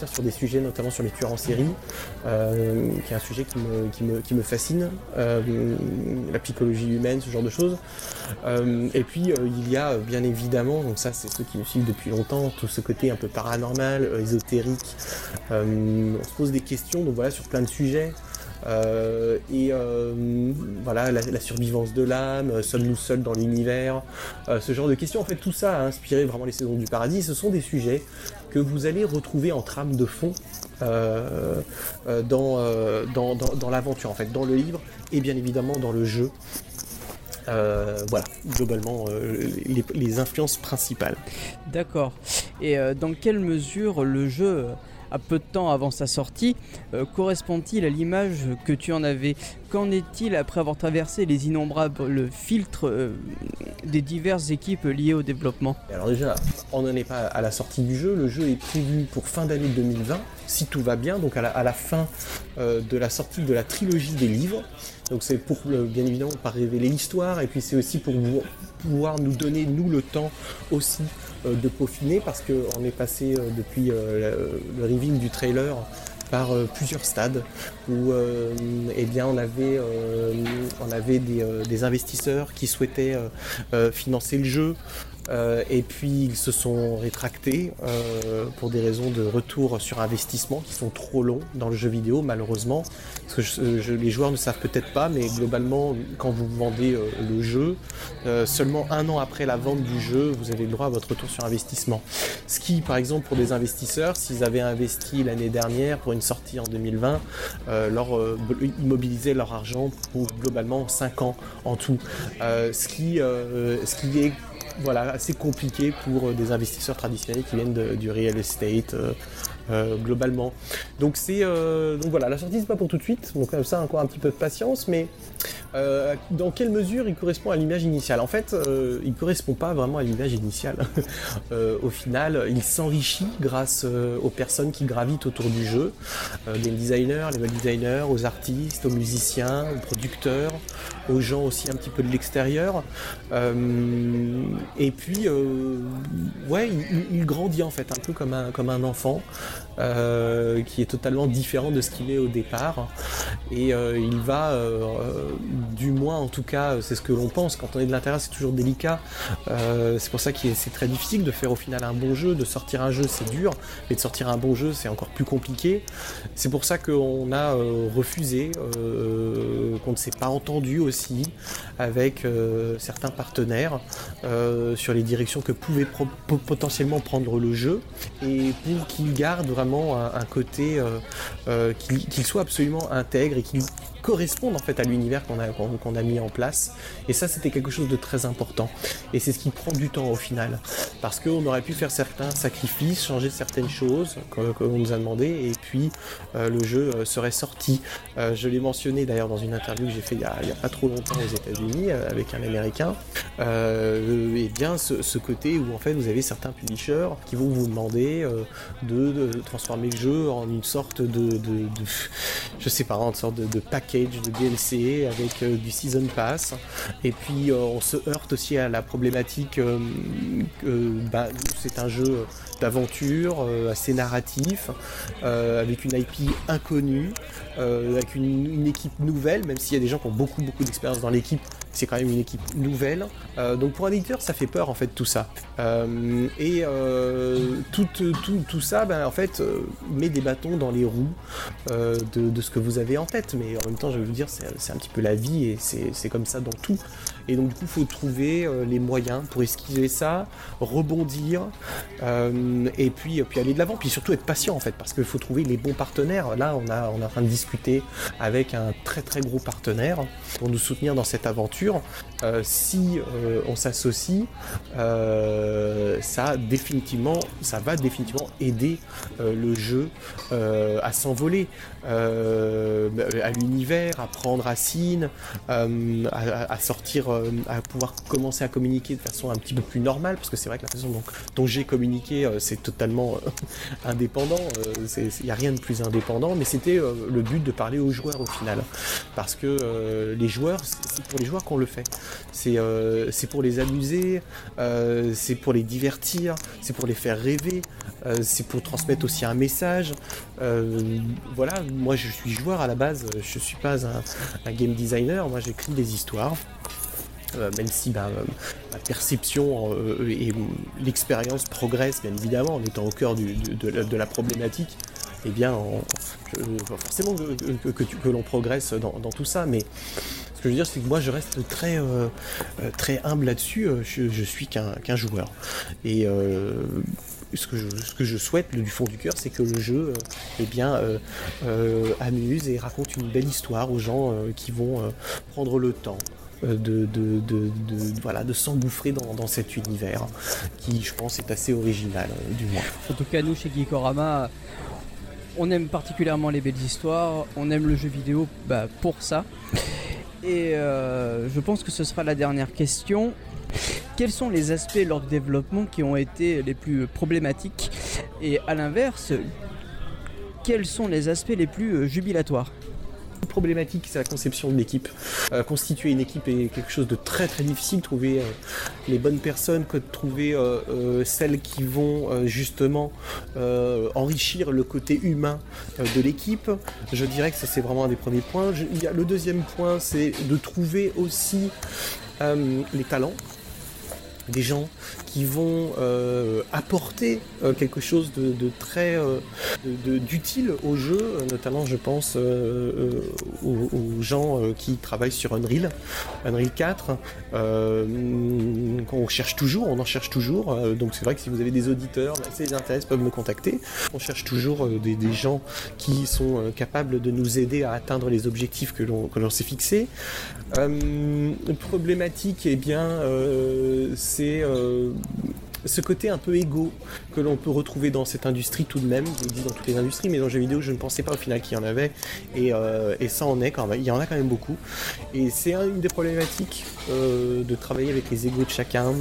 sur des sujets, notamment sur les tueurs en série, euh, qui est un sujet qui me, qui me, qui me fascine, euh, la psychologie humaine, ce genre de choses. Et puis il y a bien évidemment, donc ça c'est ceux qui me suivent depuis longtemps, tout ce côté un peu paranormal, ésotérique. On se pose des questions, donc voilà, sur plein de sujets. Euh, et euh, voilà, la, survivance de l'âme, euh, sommes-nous seuls dans l'univers, ce genre de questions. En fait, tout ça a inspiré vraiment les saisons du paradis. Ce sont des sujets que vous allez retrouver en trame de fond dans, l'aventure, en fait, dans le livre et bien évidemment dans le jeu. Voilà, globalement, les, influences principales. D'accord. Et dans quelle mesure le jeu, à peu de temps avant sa sortie, euh, correspond-il à l'image que tu en avais? Qu'en est-il après avoir traversé les innombrables filtres euh, des diverses équipes liées au développement? Alors déjà, on n'en est pas à la sortie du jeu. Le jeu est prévu pour fin d'année 2020, si tout va bien, donc à la, fin euh, de la sortie de la trilogie des livres. Donc c'est pour, bien évidemment, pas révéler l'histoire, et puis c'est aussi pour pouvoir nous donner, nous, le temps aussi de peaufiner, parce qu'on est passé euh, depuis euh, le, reveal du trailer par euh, plusieurs stades où euh, eh bien on avait euh, on avait des, euh, investisseurs qui souhaitaient euh, euh, financer le jeu euh, et puis ils se sont rétractés euh, pour des raisons de retour sur investissement qui sont trop longs dans le jeu vidéo malheureusement. Parce que je- je- les joueurs ne savent peut-être pas mais globalement quand vous vendez euh, le jeu euh, seulement un an après la vente du jeu vous avez le droit à votre retour sur investissement. Ce qui par exemple pour des investisseurs s'ils avaient investi l'année dernière pour une sortie en 2020 euh, leur, euh, immobiliser leur argent pour globalement 5 ans en tout. Euh, ce qui euh, ce qui est voilà, assez compliqué pour euh, des investisseurs traditionnels qui viennent du real estate euh, euh, globalement. Donc c'est donc voilà, la sortie c'est pas pour tout de suite, donc comme ça encore un petit peu de patience, mais euh, dans quelle mesure il correspond à l'image initiale? En fait, euh, il correspond pas vraiment à l'image initiale. Euh, au final, il s'enrichit grâce euh, aux personnes qui gravitent autour du jeu, euh, game designers, level designers, aux artistes, aux musiciens, aux producteurs, aux gens aussi un petit peu de l'extérieur. Euh, et puis, euh, ouais, il, il grandit en fait un peu comme un, comme un enfant euh, qui est totalement différent de ce qu'il est au départ. Et euh, il va, euh, euh, du moins en tout cas, c'est ce que l'on pense. Quand on est de l'intérieur, c'est toujours délicat. Euh, c'est pour ça que c'est très difficile de faire au final un bon jeu. De sortir un jeu, c'est dur, mais de sortir un bon jeu, c'est encore plus compliqué. C'est pour ça qu'on a euh, refusé, qu'on ne s'est pas entendu aussi avec certains partenaires sur les directions que pouvait potentiellement prendre le jeu et pour qu'il garde vraiment un, côté euh, euh, qu'il soit absolument intègre et qu'il correspondent en fait à l'univers qu'on a, a mis en place. Et ça, c'était quelque chose de très important. Et c'est ce qui prend du temps au final. Parce qu'on aurait pu faire certains sacrifices, changer certaines choses qu'on nous a demandé, et puis euh, le jeu euh, serait sorti. Euh, je l'ai mentionné d'ailleurs dans une interview que j'ai fait il y a, pas trop longtemps aux États-Unis avec un Américain. Et bien ce, côté où en fait vous avez certains publishers qui vont vous demander de, transformer le jeu en une sorte de, je sais pas, en une sorte de, de de DLC avec euh, du season pass. Et puis euh, on se heurte aussi à la problématique euh, bah, c'est un jeu d'aventure assez narratif avec une IP inconnue avec une, une équipe nouvelle même s'il y a des gens qui ont beaucoup beaucoup d'expérience dans l'équipe c'est quand même une équipe nouvelle. Euh, donc pour un éditeur ça fait peur en fait tout ça. Euh, et euh, tout, tout, tout ça ben, en fait met des bâtons dans les roues de, ce que vous avez en tête. Mais en même temps je vais vous dire c'est un petit peu la vie et c'est comme ça dans tout. Et donc du coup il faut trouver les moyens pour esquiver ça rebondir et puis, puis aller de l'avant. Puis surtout être patient en fait parce qu'il faut trouver les bons partenaires. Là on, a, on est en train de discuter avec un très très gros partenaire pour nous soutenir dans cette aventure Euh, si euh, on s'associe euh, ça définitivement ça va définitivement aider le jeu à s'envoler euh, à l'univers, à prendre racine, euh, à, à sortir, euh, à pouvoir commencer à communiquer de façon un petit peu plus normale, parce que c'est vrai que la façon dont, dont j'ai communiqué, euh, c'est totalement euh, indépendant, il n'y a rien de plus indépendant, mais c'était euh, le but de parler aux joueurs au final, parce que euh, les joueurs, c'est pour les joueurs qu'on le fait, c'est euh, c'est pour les amuser, euh, c'est pour les divertir, c'est pour les faire rêver, euh, c'est pour transmettre aussi un message. Euh, voilà, moi je suis joueur à la base, je suis pas un, game designer, moi j'écris des histoires. Euh, même si bah, euh, ma perception euh, et l'expérience progressent bien évidemment en étant au cœur de, la, problématique, eh bien forcément que, l'on progresse dans, tout ça, mais ce que je veux dire c'est que moi je reste très, euh, euh, très humble là-dessus, euh, je, suis qu'un joueur. Euh, ce que, je, souhaite du fond du cœur, c'est que le jeu euh, eh bien, euh, euh, amuse et raconte une belle histoire aux gens qui vont prendre le temps de, voilà, de s'engouffrer dans, cet univers qui, je pense, est assez original, du moins. En tout cas, nous chez Geekorama, on aime particulièrement les belles histoires, on aime le jeu vidéo bah, pour ça. Et je pense que ce sera la dernière question. Quels sont les aspects lors du développement qui ont été les plus problématiques Et à l'inverse, quels sont les aspects les plus euh, jubilatoires problématique, c'est la conception de l'équipe. Euh, constituer une équipe est quelque chose de très très difficile. Trouver euh, les bonnes personnes, trouver celles qui vont justement enrichir le côté humain de l'équipe. Je dirais que c'est vraiment un des premiers points. Le deuxième point, c'est de trouver aussi les talents des gens qui vont euh, apporter euh, quelque chose de, très euh, d'utile au jeu, notamment je pense aux, gens qui travaillent sur Unreal, Unreal 4, euh, qu'on cherche toujours, on en cherche toujours, donc c'est vrai que si vous avez des auditeurs, bah, si les peuvent me contacter. On cherche toujours des, gens qui sont capables de nous aider à atteindre les objectifs que l'on s'est fixés. Problématique, eh bien, euh, c'est euh, ce côté un peu égo que l'on peut retrouver dans cette industrie tout de même, je le dis dans toutes les industries, mais dans le jeu vidéo, je ne pensais pas au final qu'il y en avait, et, euh, ça en est quand même, il y en a quand même beaucoup. Et c'est une des problématiques euh, de travailler avec les égos de chacun,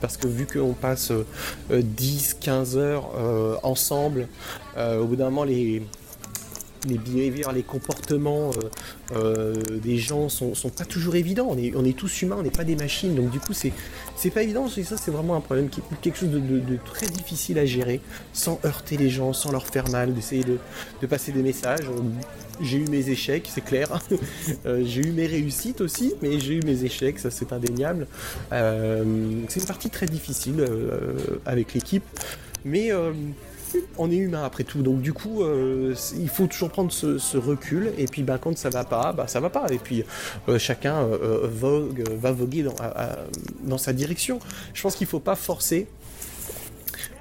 parce que vu qu'on passe euh, 10-15 heures ensemble, au bout d'un moment, les les behaviors, les comportements euh, euh, des gens sont, sont pas toujours évidents. On est, est tous humains, on n'est pas des machines. Donc du coup, c'est c'est pas évident. Ça, c'est vraiment un problème, qui, quelque chose de, très difficile à gérer, sans heurter les gens, sans leur faire mal, d'essayer de, passer des messages. Euh, J'ai eu mes échecs, c'est clair. J'ai eu mes réussites aussi, mais j'ai eu mes échecs, ça c'est indéniable. C'est une partie très difficile avec l'équipe, mais on est humain après tout, donc du coup, euh, il faut toujours prendre ce, recul. Et puis, bah, quand ça va pas, bah, ça va pas. Et puis, euh, chacun euh, vogue, va voguer dans sa direction. Je pense qu'il faut pas forcer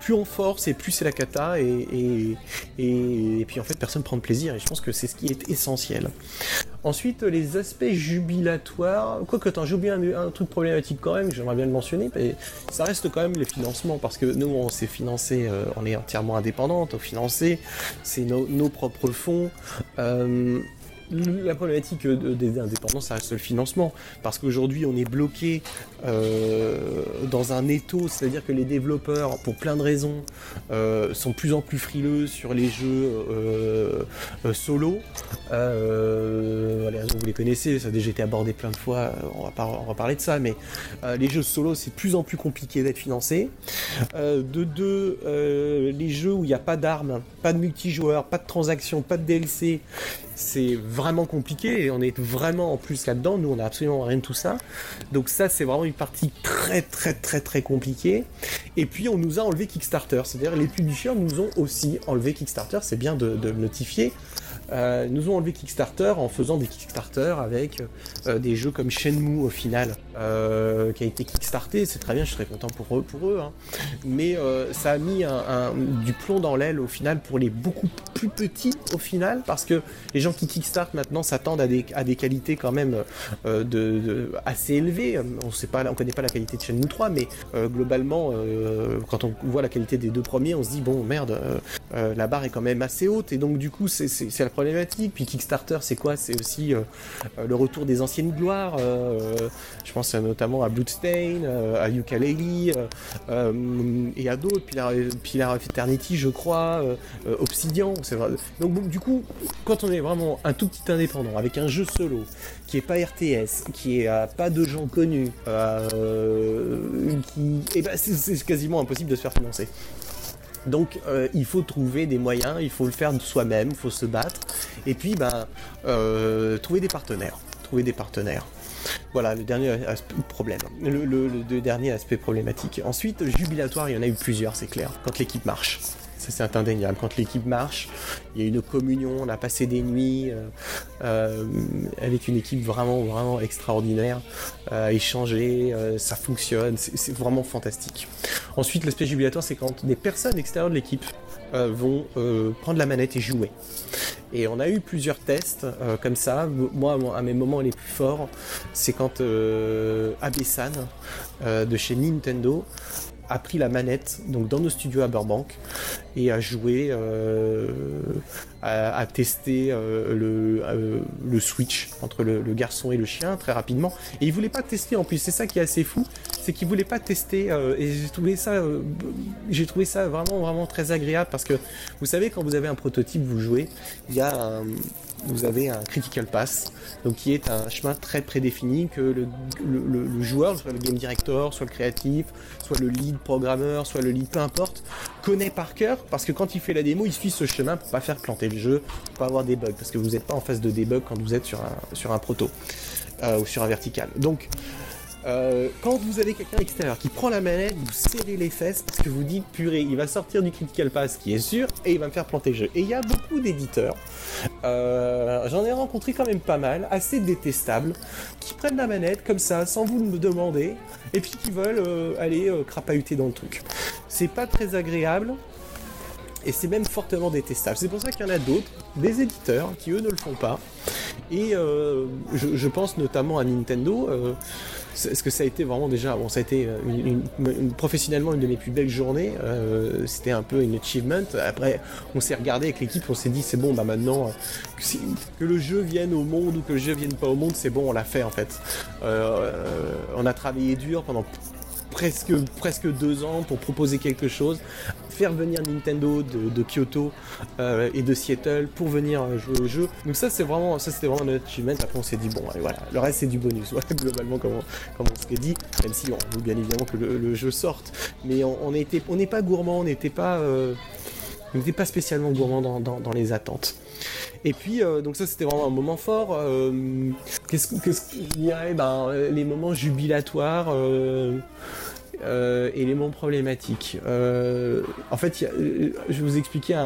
plus on force et plus c'est la cata et, et, puis en fait personne prend de plaisir et je pense que c'est ce qui est essentiel. Ensuite, les aspects jubilatoires. Quoique, j'ai oublié un, un truc problématique quand même, j'aimerais bien le mentionner, mais ça reste quand même les financements, parce que nous, on s'est financé, euh, on est entièrement indépendante, on financé, c'est nos, nos propres fonds. Euh, la problématique de- des indépendants, ça reste le financement, parce qu'aujourd'hui, on est bloqué euh, dans un étau, c'est-à-dire que les développeurs, pour plein de raisons, euh, sont plus en plus frileux sur les jeux euh, euh, solo. Euh, les raisons, vous les connaissez, ça a déjà été abordé plein de fois, euh, on va, pas, parler de ça, mais euh, les jeux solo, c'est de plus en plus compliqué d'être financé. Euh, de deux, euh, les jeux où il n'y a pas d'armes, pas de multijoueur, pas de transactions, pas de DLC, c'est vraiment compliqué et on est vraiment en plus là-dedans. Nous, on a absolument rien de tout ça. Donc ça, c'est vraiment une partie très très très très compliquée. Et puis, on nous a enlevé Kickstarter. C'est-à-dire, les publishers nous ont aussi enlevé Kickstarter. C'est bien de, de le notifier. Euh, nous ont enlevé Kickstarter en faisant des Kickstarter avec euh, des jeux comme Shenmue au final, euh, qui a été kickstarté, c'est très bien, je très content pour eux, pour eux hein. mais euh, ça a mis du plomb dans l'aile au final pour les beaucoup plus petits au final, parce que les gens qui kickstart maintenant s'attendent à des, à des qualités quand même euh, de, assez élevées. On on connaît pas la qualité de Shenmue 3, mais euh, globalement, euh, quand on voit la qualité des deux premiers, on se dit bon merde, euh, euh, la barre est quand même assez haute, et donc du coup c'est la Puis Kickstarter, c'est quoi? C'est aussi euh, euh, le retour des anciennes gloires. euh, je pense notamment à Bloodstain, à Yooka-Laylee, et à d'autres, Pilar, of Eternity, je crois, Obsidian, c'est vrai. Donc bon, du coup, quand on est vraiment un tout petit indépendant, avec un jeu solo, qui est pas RTS, qui est pas de gens connus, et ben c'est quasiment impossible de se faire financer. Donc euh, il faut trouver des moyens, il faut le faire de soi-même, il faut se battre, et puis ben euh, trouver des partenaires, trouver des partenaires. Voilà le dernier problème, le dernier aspect problématique. Ensuite jubilatoire, il y en a eu plusieurs, c'est clair. Quand l'équipe marche, ça c'est indéniable. Quand l'équipe marche, il y a une communion, on a passé des nuits euh, euh, avec une équipe vraiment vraiment extraordinaire, à échanger, euh, ça fonctionne, c'est vraiment fantastique. Ensuite, l'aspect jubilatoire, c'est quand des personnes extérieures de l'équipe vont prendre la manette et jouer. Et on a eu plusieurs tests comme ça. Moi, à mes moments les plus forts, c'est quand Abesan de chez Nintendo a pris la manette donc dans nos studios à Burbank et a joué, euh, a, testé euh, le, euh, le switch entre le, le garçon et le chien très rapidement. Et il voulait pas tester en plus. C'est ça qui est assez fou, c'est qu'il voulait pas tester. et j'ai trouvé ça, j'ai trouvé ça vraiment vraiment très agréable parce que vous savez quand vous avez un prototype, vous jouez, il y a un- vous avez un critical pass, donc qui est un chemin très prédéfini que le, le- le- le joueur, soit le game director, soit le créatif, soit le lead programmeur, soit le lead, peu importe, connaît par cœur parce que quand il fait la démo, il suit ce chemin pour pas faire planter le jeu, pour pas avoir des bugs, parce que vous n'êtes pas en phase de debug quand vous êtes sur un, sur un proto euh, ou sur un vertical. Donc euh, quand vous avez quelqu'un extérieur qui prend la manette, vous serrez les fesses parce que vous dites purée, il va sortir du critical pass qui est sûr et il va me faire planter le jeu. Et il y a beaucoup d'éditeurs, euh, j'en ai rencontré quand même pas mal, assez détestables, qui prennent la manette comme ça sans vous me demander et puis qui veulent euh, aller euh, crapahuter dans le truc. C'est pas très agréable. Et c'est même fortement détestable. C'est pour ça qu'il y en a d'autres, des éditeurs, qui eux ne le font pas. Et euh, je, je pense notamment à Nintendo. Est-ce que ça a été vraiment déjà, bon, ça a été euh, une, une- une- professionnellement une de mes plus belles journées. euh, C'était un peu une achievement. Après, on s'est regardé avec l'équipe, on s'est dit c'est bon, bah maintenant euh, que, si- que le jeu vienne au monde ou que le jeu vienne pas au monde, c'est bon, on l'a fait en fait. Euh, euh, on a travaillé dur pendant presque presque deux ans pour proposer quelque chose, faire venir Nintendo de, Kyoto euh, et de Seattle pour venir jouer au jeu. Donc ça c'est vraiment ça c'était vraiment notre achievement. Après on s'est dit bon voilà le reste c'est du bonus. Globalement comme on, comme on se l'est dit, même si on veut bien évidemment que le, jeu sorte, mais on on n'est pas gourmand, on n'était pas euh, on n'était pas spécialement gourmand dans, dans- les attentes. Et puis, euh, donc ça c'était vraiment un moment fort. Euh, Qu'est-ce que qu'est-ce que je dirais ben, Les moments jubilatoires euh, euh, et les moments problématiques. En fait, y a- je vais vous expliquer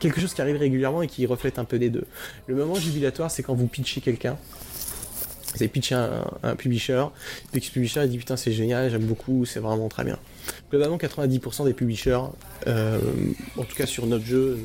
quelque chose qui arrive régulièrement et qui reflète un peu des deux. Le moment jubilatoire, c'est quand vous pitchez quelqu'un Vous avez pitché un, publisher, puis ce publisher il dit putain c'est génial, j'aime beaucoup, c'est vraiment très bien. Globalement 90% des publishers, euh, en tout cas sur notre jeu,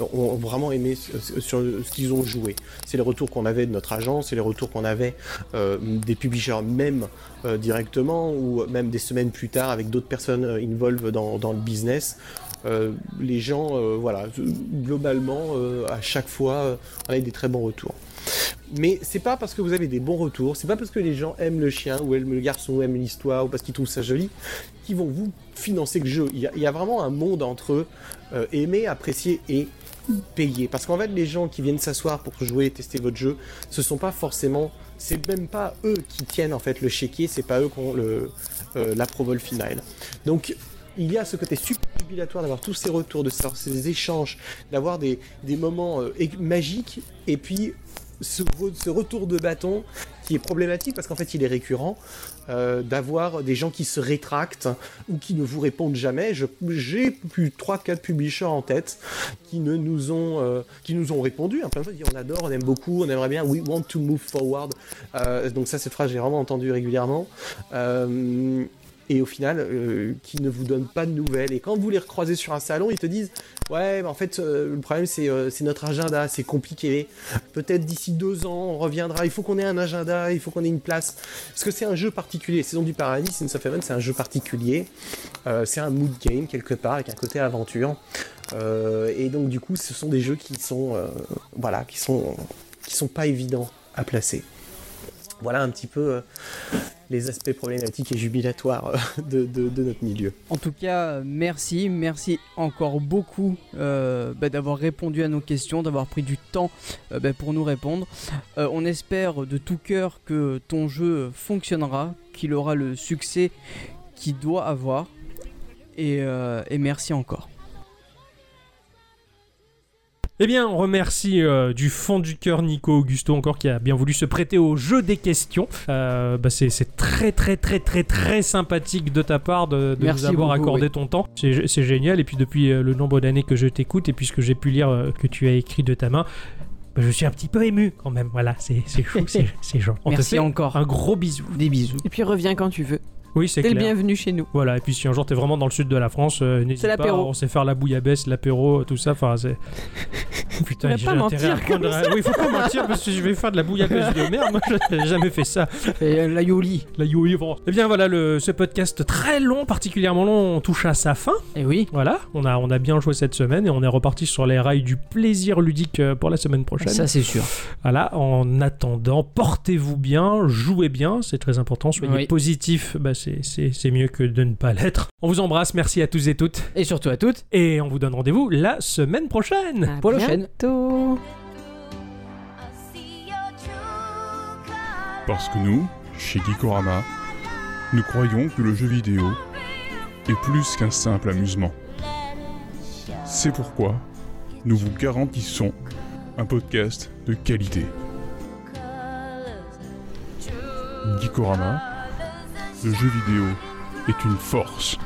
ont vraiment aimé ce, sur ce qu'ils ont joué. C'est les retours qu'on avait de notre agence, c'est les retours qu'on avait euh, des publishers même euh, directement, ou même des semaines plus tard avec d'autres personnes euh, involved dans, dans le business. Euh, les gens, euh, voilà, globalement, à chaque fois, on a eu des très bons retours. Mais c'est pas parce que vous avez des bons retours, c'est pas parce que les gens aiment le chien ou aiment le garçon ou aiment l'histoire ou parce qu'ils trouvent ça joli qu'ils vont vous financer le jeu. Il y a, vraiment un monde entre euh, aimer, apprécier et payer. Parce qu'en fait, les gens qui viennent s'asseoir pour jouer et tester votre jeu, ce sont pas forcément, c'est même pas eux qui tiennent en fait le chéquier, c'est pas eux qui ont le euh, final. Donc il y a ce côté super jubilatoire d'avoir tous ces retours, de ces échanges, d'avoir des, des moments euh, magiques, et puis ce, re- ce retour de bâton qui est problématique parce qu'en fait il est récurrent, euh, d'avoir des gens qui se rétractent ou qui ne vous répondent jamais. J'ai plus 3-4 publishers en tête qui ne nous ont, euh, qui nous ont répondu. hein, plein de fois, on adore, on aime beaucoup, on aimerait bien, we want to move forward. Euh, donc ça, cette phrase, j'ai vraiment entendu régulièrement. Et au final, euh, qui ne vous donnent pas de nouvelles. Et quand vous les recroisez sur un salon, ils te disent Ouais, mais en fait, euh, le problème, c'est euh, c'est notre agenda, c'est compliqué. Peut-être d'ici deux ans, on reviendra. Il faut qu'on ait un agenda, il faut qu'on ait une place. Parce que c'est un jeu particulier. Saison du Paradis, Sins of Heaven, c'est un jeu particulier. C'est un mood game, quelque part, avec un côté aventure. Et donc, du coup, ce sont des jeux qui sont, voilà, qui sont, qui sont pas évidents à placer. Voilà un petit peu les aspects problématiques et jubilatoires euh, de, notre milieu. En tout cas, merci, merci encore beaucoup euh, bah, d'avoir répondu à nos questions, d'avoir pris du temps euh, bah, pour nous répondre. On espère de tout cœur que ton jeu fonctionnera, qu'il aura le succès qu'il doit avoir. Et merci encore. Eh bien, on remercie euh, du fond du cœur Nico Augusto encore qui a bien voulu se prêter au jeu des questions. Euh, bah, c'est très très très très très sympathique de ta part de, de nous avoir beaucoup, accordé oui. ton temps. C'est génial. Et puis depuis euh, le nombre d'années que je t'écoute et puisque j'ai pu lire euh, que tu as écrit de ta main, bah, je suis un petit peu ému quand même. Voilà, c'est c'est chou, c'est te merci fait encore. un gros bisou. Des bisous. Et puis reviens quand tu veux. Oui, c'est T'es le clair. bienvenu chez nous. Voilà, et puis si un jour t'es vraiment dans le sud de la France, euh, n'hésite C'est pas, l'apéro. on sait faire la bouillabaisse, l'apéro, tout ça, enfin c'est... Putain, va j'ai pas intérêt à mentir comme prendre un- Oui, faut pas mentir parce que je vais faire de la bouillabaisse de merde, moi j'ai jamais fait ça. Et euh, la Yoli. La yo bon. Eh bien voilà, le, ce podcast très long, particulièrement long, on touche à sa fin. Et oui. Voilà, on a, on a bien joué cette semaine et on est reparti sur les rails du plaisir ludique euh, pour la semaine prochaine. Ça, c'est sûr. Voilà, en attendant, portez-vous bien, jouez bien, c'est très important, soyez Oui. positifs, bah c'est- mieux que de ne pas l'être. On vous embrasse, merci à tous et toutes, Et surtout à toutes. et on vous donne rendez-vous la semaine prochaine. À Pour la chaîne. bientôt. Parce que nous, chez Geekorama, nous croyons que le jeu vidéo est plus qu'un simple amusement. C'est pourquoi nous vous garantissons un podcast de qualité. Geekorama, le jeu vidéo est une force.